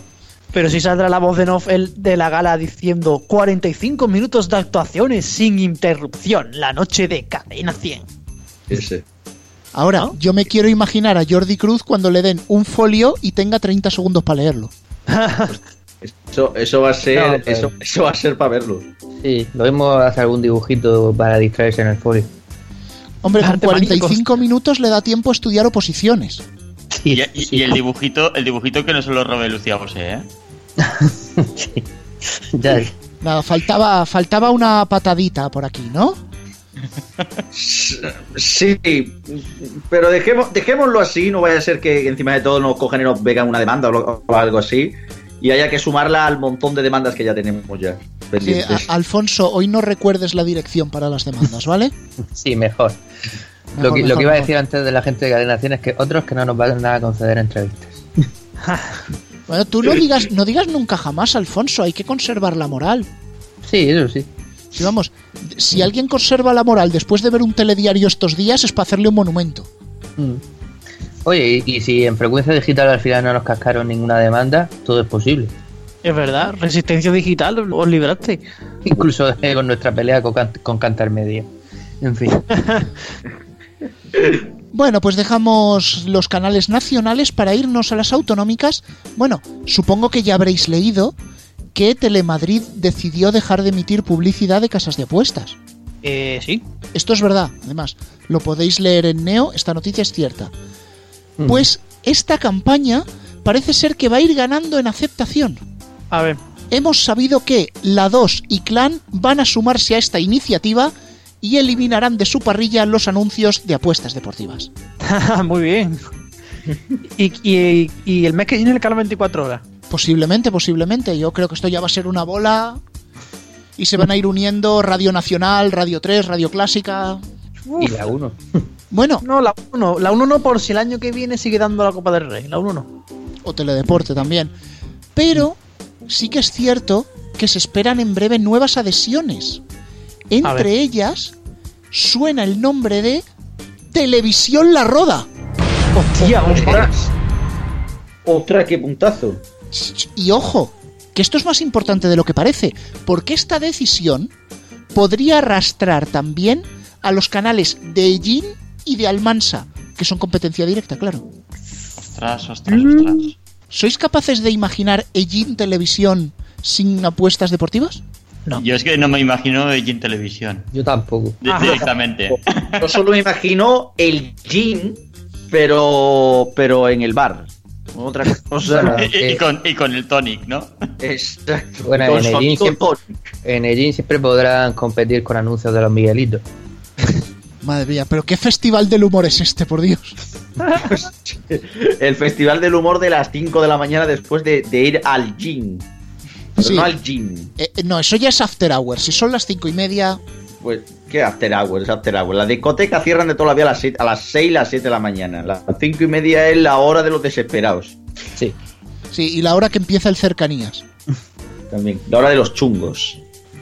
Pero si saldrá la voz de Nof el de la gala diciendo 45 minutos de actuaciones sin interrupción, la noche de Cadena 100. Ese. Ahora, yo me quiero imaginar a Jordi Cruz cuando le den un folio y tenga 30 segundos para leerlo. Eso, eso va a ser. No, pero- eso, eso va a ser para verlo. Sí, lo mismo hace algún dibujito para distraerse en el folio. Hombre, con Arte 45 minutos le da tiempo a estudiar oposiciones. Y, y- y el dibujito, el dibujito que no se lo robe Lucía Bosé, ¿eh? Sí. Ya, Nada, faltaba, faltaba una patadita por aquí, ¿no? Sí, pero dejemos, dejémoslo así, no vaya a ser que encima de todo nos cogen y nos vegan una demanda o algo así. Y haya que sumarla al montón de demandas que ya tenemos ya. Sí, Alfonso, hoy no recuerdes la dirección para las demandas, ¿vale? sí, mejor. Mejor, lo, que, lo mejor, que iba a decir antes de la gente de Cadena 100 es que otros que no nos van a conceder entrevistas. Bueno, tú no digas, no digas nunca jamás, Alfonso, hay que conservar la moral. Sí, eso sí. Si vamos, si alguien conserva la moral después de ver un telediario estos días es para hacerle un monumento. Mm. Oye, y, y si en frecuencia digital al final no nos cascaron ninguna demanda, todo es posible. Es verdad, resistencia digital, os libraste. Incluso eh, con nuestra pelea con, Can- con Cantar Media. En fin. Bueno, pues dejamos los canales nacionales para irnos a las autonómicas. Bueno, supongo que ya habréis leído que Telemadrid decidió dejar de emitir publicidad de casas de apuestas. Eh, sí. Esto es verdad, además, lo podéis leer en Neo, esta noticia es cierta. Pues esta campaña parece ser que va a ir ganando en aceptación. A ver. Hemos sabido que la 2 y Clan van a sumarse a esta iniciativa y eliminarán de su parrilla los anuncios de apuestas deportivas. Muy bien. Y, y- y el mes que viene el canal 24 horas. Posiblemente, posiblemente. Yo creo que esto ya va a ser una bola y se van a ir uniendo Radio Nacional, Radio 3, Radio Clásica. Y la 1. Bueno, No, la 1. La 1 no por si el año que viene sigue dando la Copa del Rey. La 1 no. o Teledeporte también. Pero sí que es cierto que se esperan en breve nuevas adhesiones. Entre ellas suena el nombre de Televisión La Roda. Hostia, ¡Ostras! ¡Ostras, qué puntazo! Y ojo, que esto es más importante de lo que parece, porque esta decisión podría arrastrar también a los canales de Ellín y de Almansa, que son competencia directa, claro. Ostras, ostras, ostras. ¿Sois capaces de imaginar Ellín Televisión sin apuestas deportivas? No. Yo es que no me imagino en televisión. Yo tampoco. Di- directamente. Yo solo me imagino el gin, pero, pero en el bar. Otra cosa. Bueno, y, y con, y con el tonic, ¿no? Exacto. Bueno, en el gin sonido siempre- tonic. En el gym siempre podrán competir con anuncios de los Miguelitos. Madre mía, pero qué festival del humor es este, por Dios. El festival del humor de las 5 de la mañana después de, de ir al gym. Pero Sí. no al gym. Eh, eh, no, eso ya es after hours. Si son las cinco y media, Pues, ¿qué after hours? After hours. La discoteca cierran de toda la vida a las, 7 a las 6 y las 7 de la mañana. Las 5 y media es la hora de los desesperados. Sí. sí, y la hora que empieza el cercanías. También. La hora de los chungos.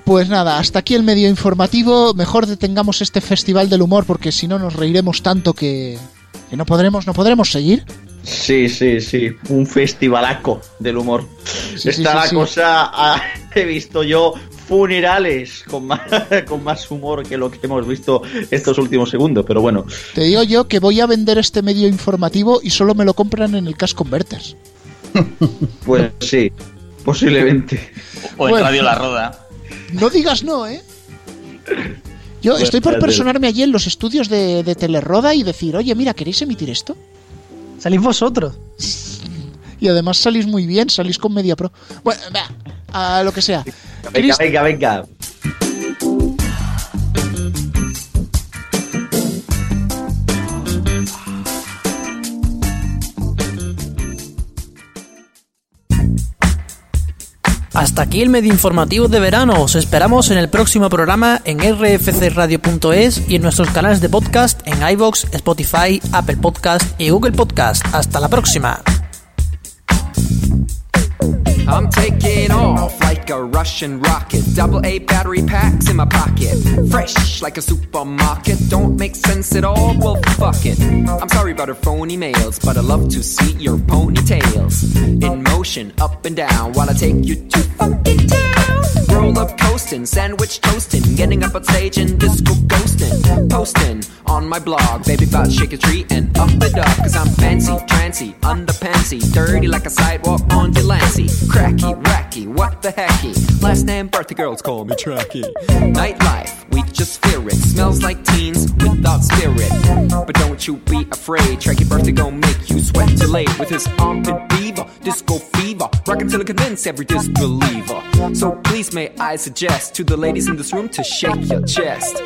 Pues nada, hasta aquí el medio informativo. Mejor detengamos este festival del humor porque si no nos reiremos tanto que, que no podremos, no podremos seguir. Sí, sí, sí. Un festivalaco del humor. Sí, Está sí, la sí. cosa. ah, he visto yo funerales con más, con más humor que lo que hemos visto estos últimos segundos, pero bueno. Te digo yo que voy a vender este medio informativo y solo me lo compran en el Cash Converters. Pues sí, posiblemente. O en Bueno. Radio La Roda. No digas no, ¿eh? Yo estoy por personarme allí en los estudios de, de Teleroda y decir, oye, mira, ¿queréis emitir esto? Salís vosotros. Y además salís muy bien, salís con Media Pro. Bueno, va, a lo que sea. Venga, venga, venga. Hasta aquí el medio informativo de verano. Os esperamos en el próximo programa en rfcradio.es y en nuestros canales de podcast en iVoox, Spotify, Apple Podcast y Google Podcast. Hasta la próxima. I'm taking off like a Russian rocket. Double A battery packs in my pocket. Fresh like a supermarket. Don't make sense at all. Well, fuck it. I'm sorry about her phony mails, but I love to see your ponytails in motion, up and down, while I take you to fucking town. Roll up coasting, sandwich toasting, getting up on stage and disco ghosting. Posting on my blog, baby, about shake a tree and up it up. Cause I'm fancy, trancy, underpantsy, dirty like a sidewalk on Delancey. Cracky, wacky, what the hecky? Last name, birthday girls call me Tracky. Nightlife, we just fear it. Smells like teens without spirit. But don't you be afraid, Tracky birthday gon' make you sweat too late with his armpit beaver, disco fever, rockin' till it convince every disbeliever. So please may I suggest to the ladies in this room to shake your chest.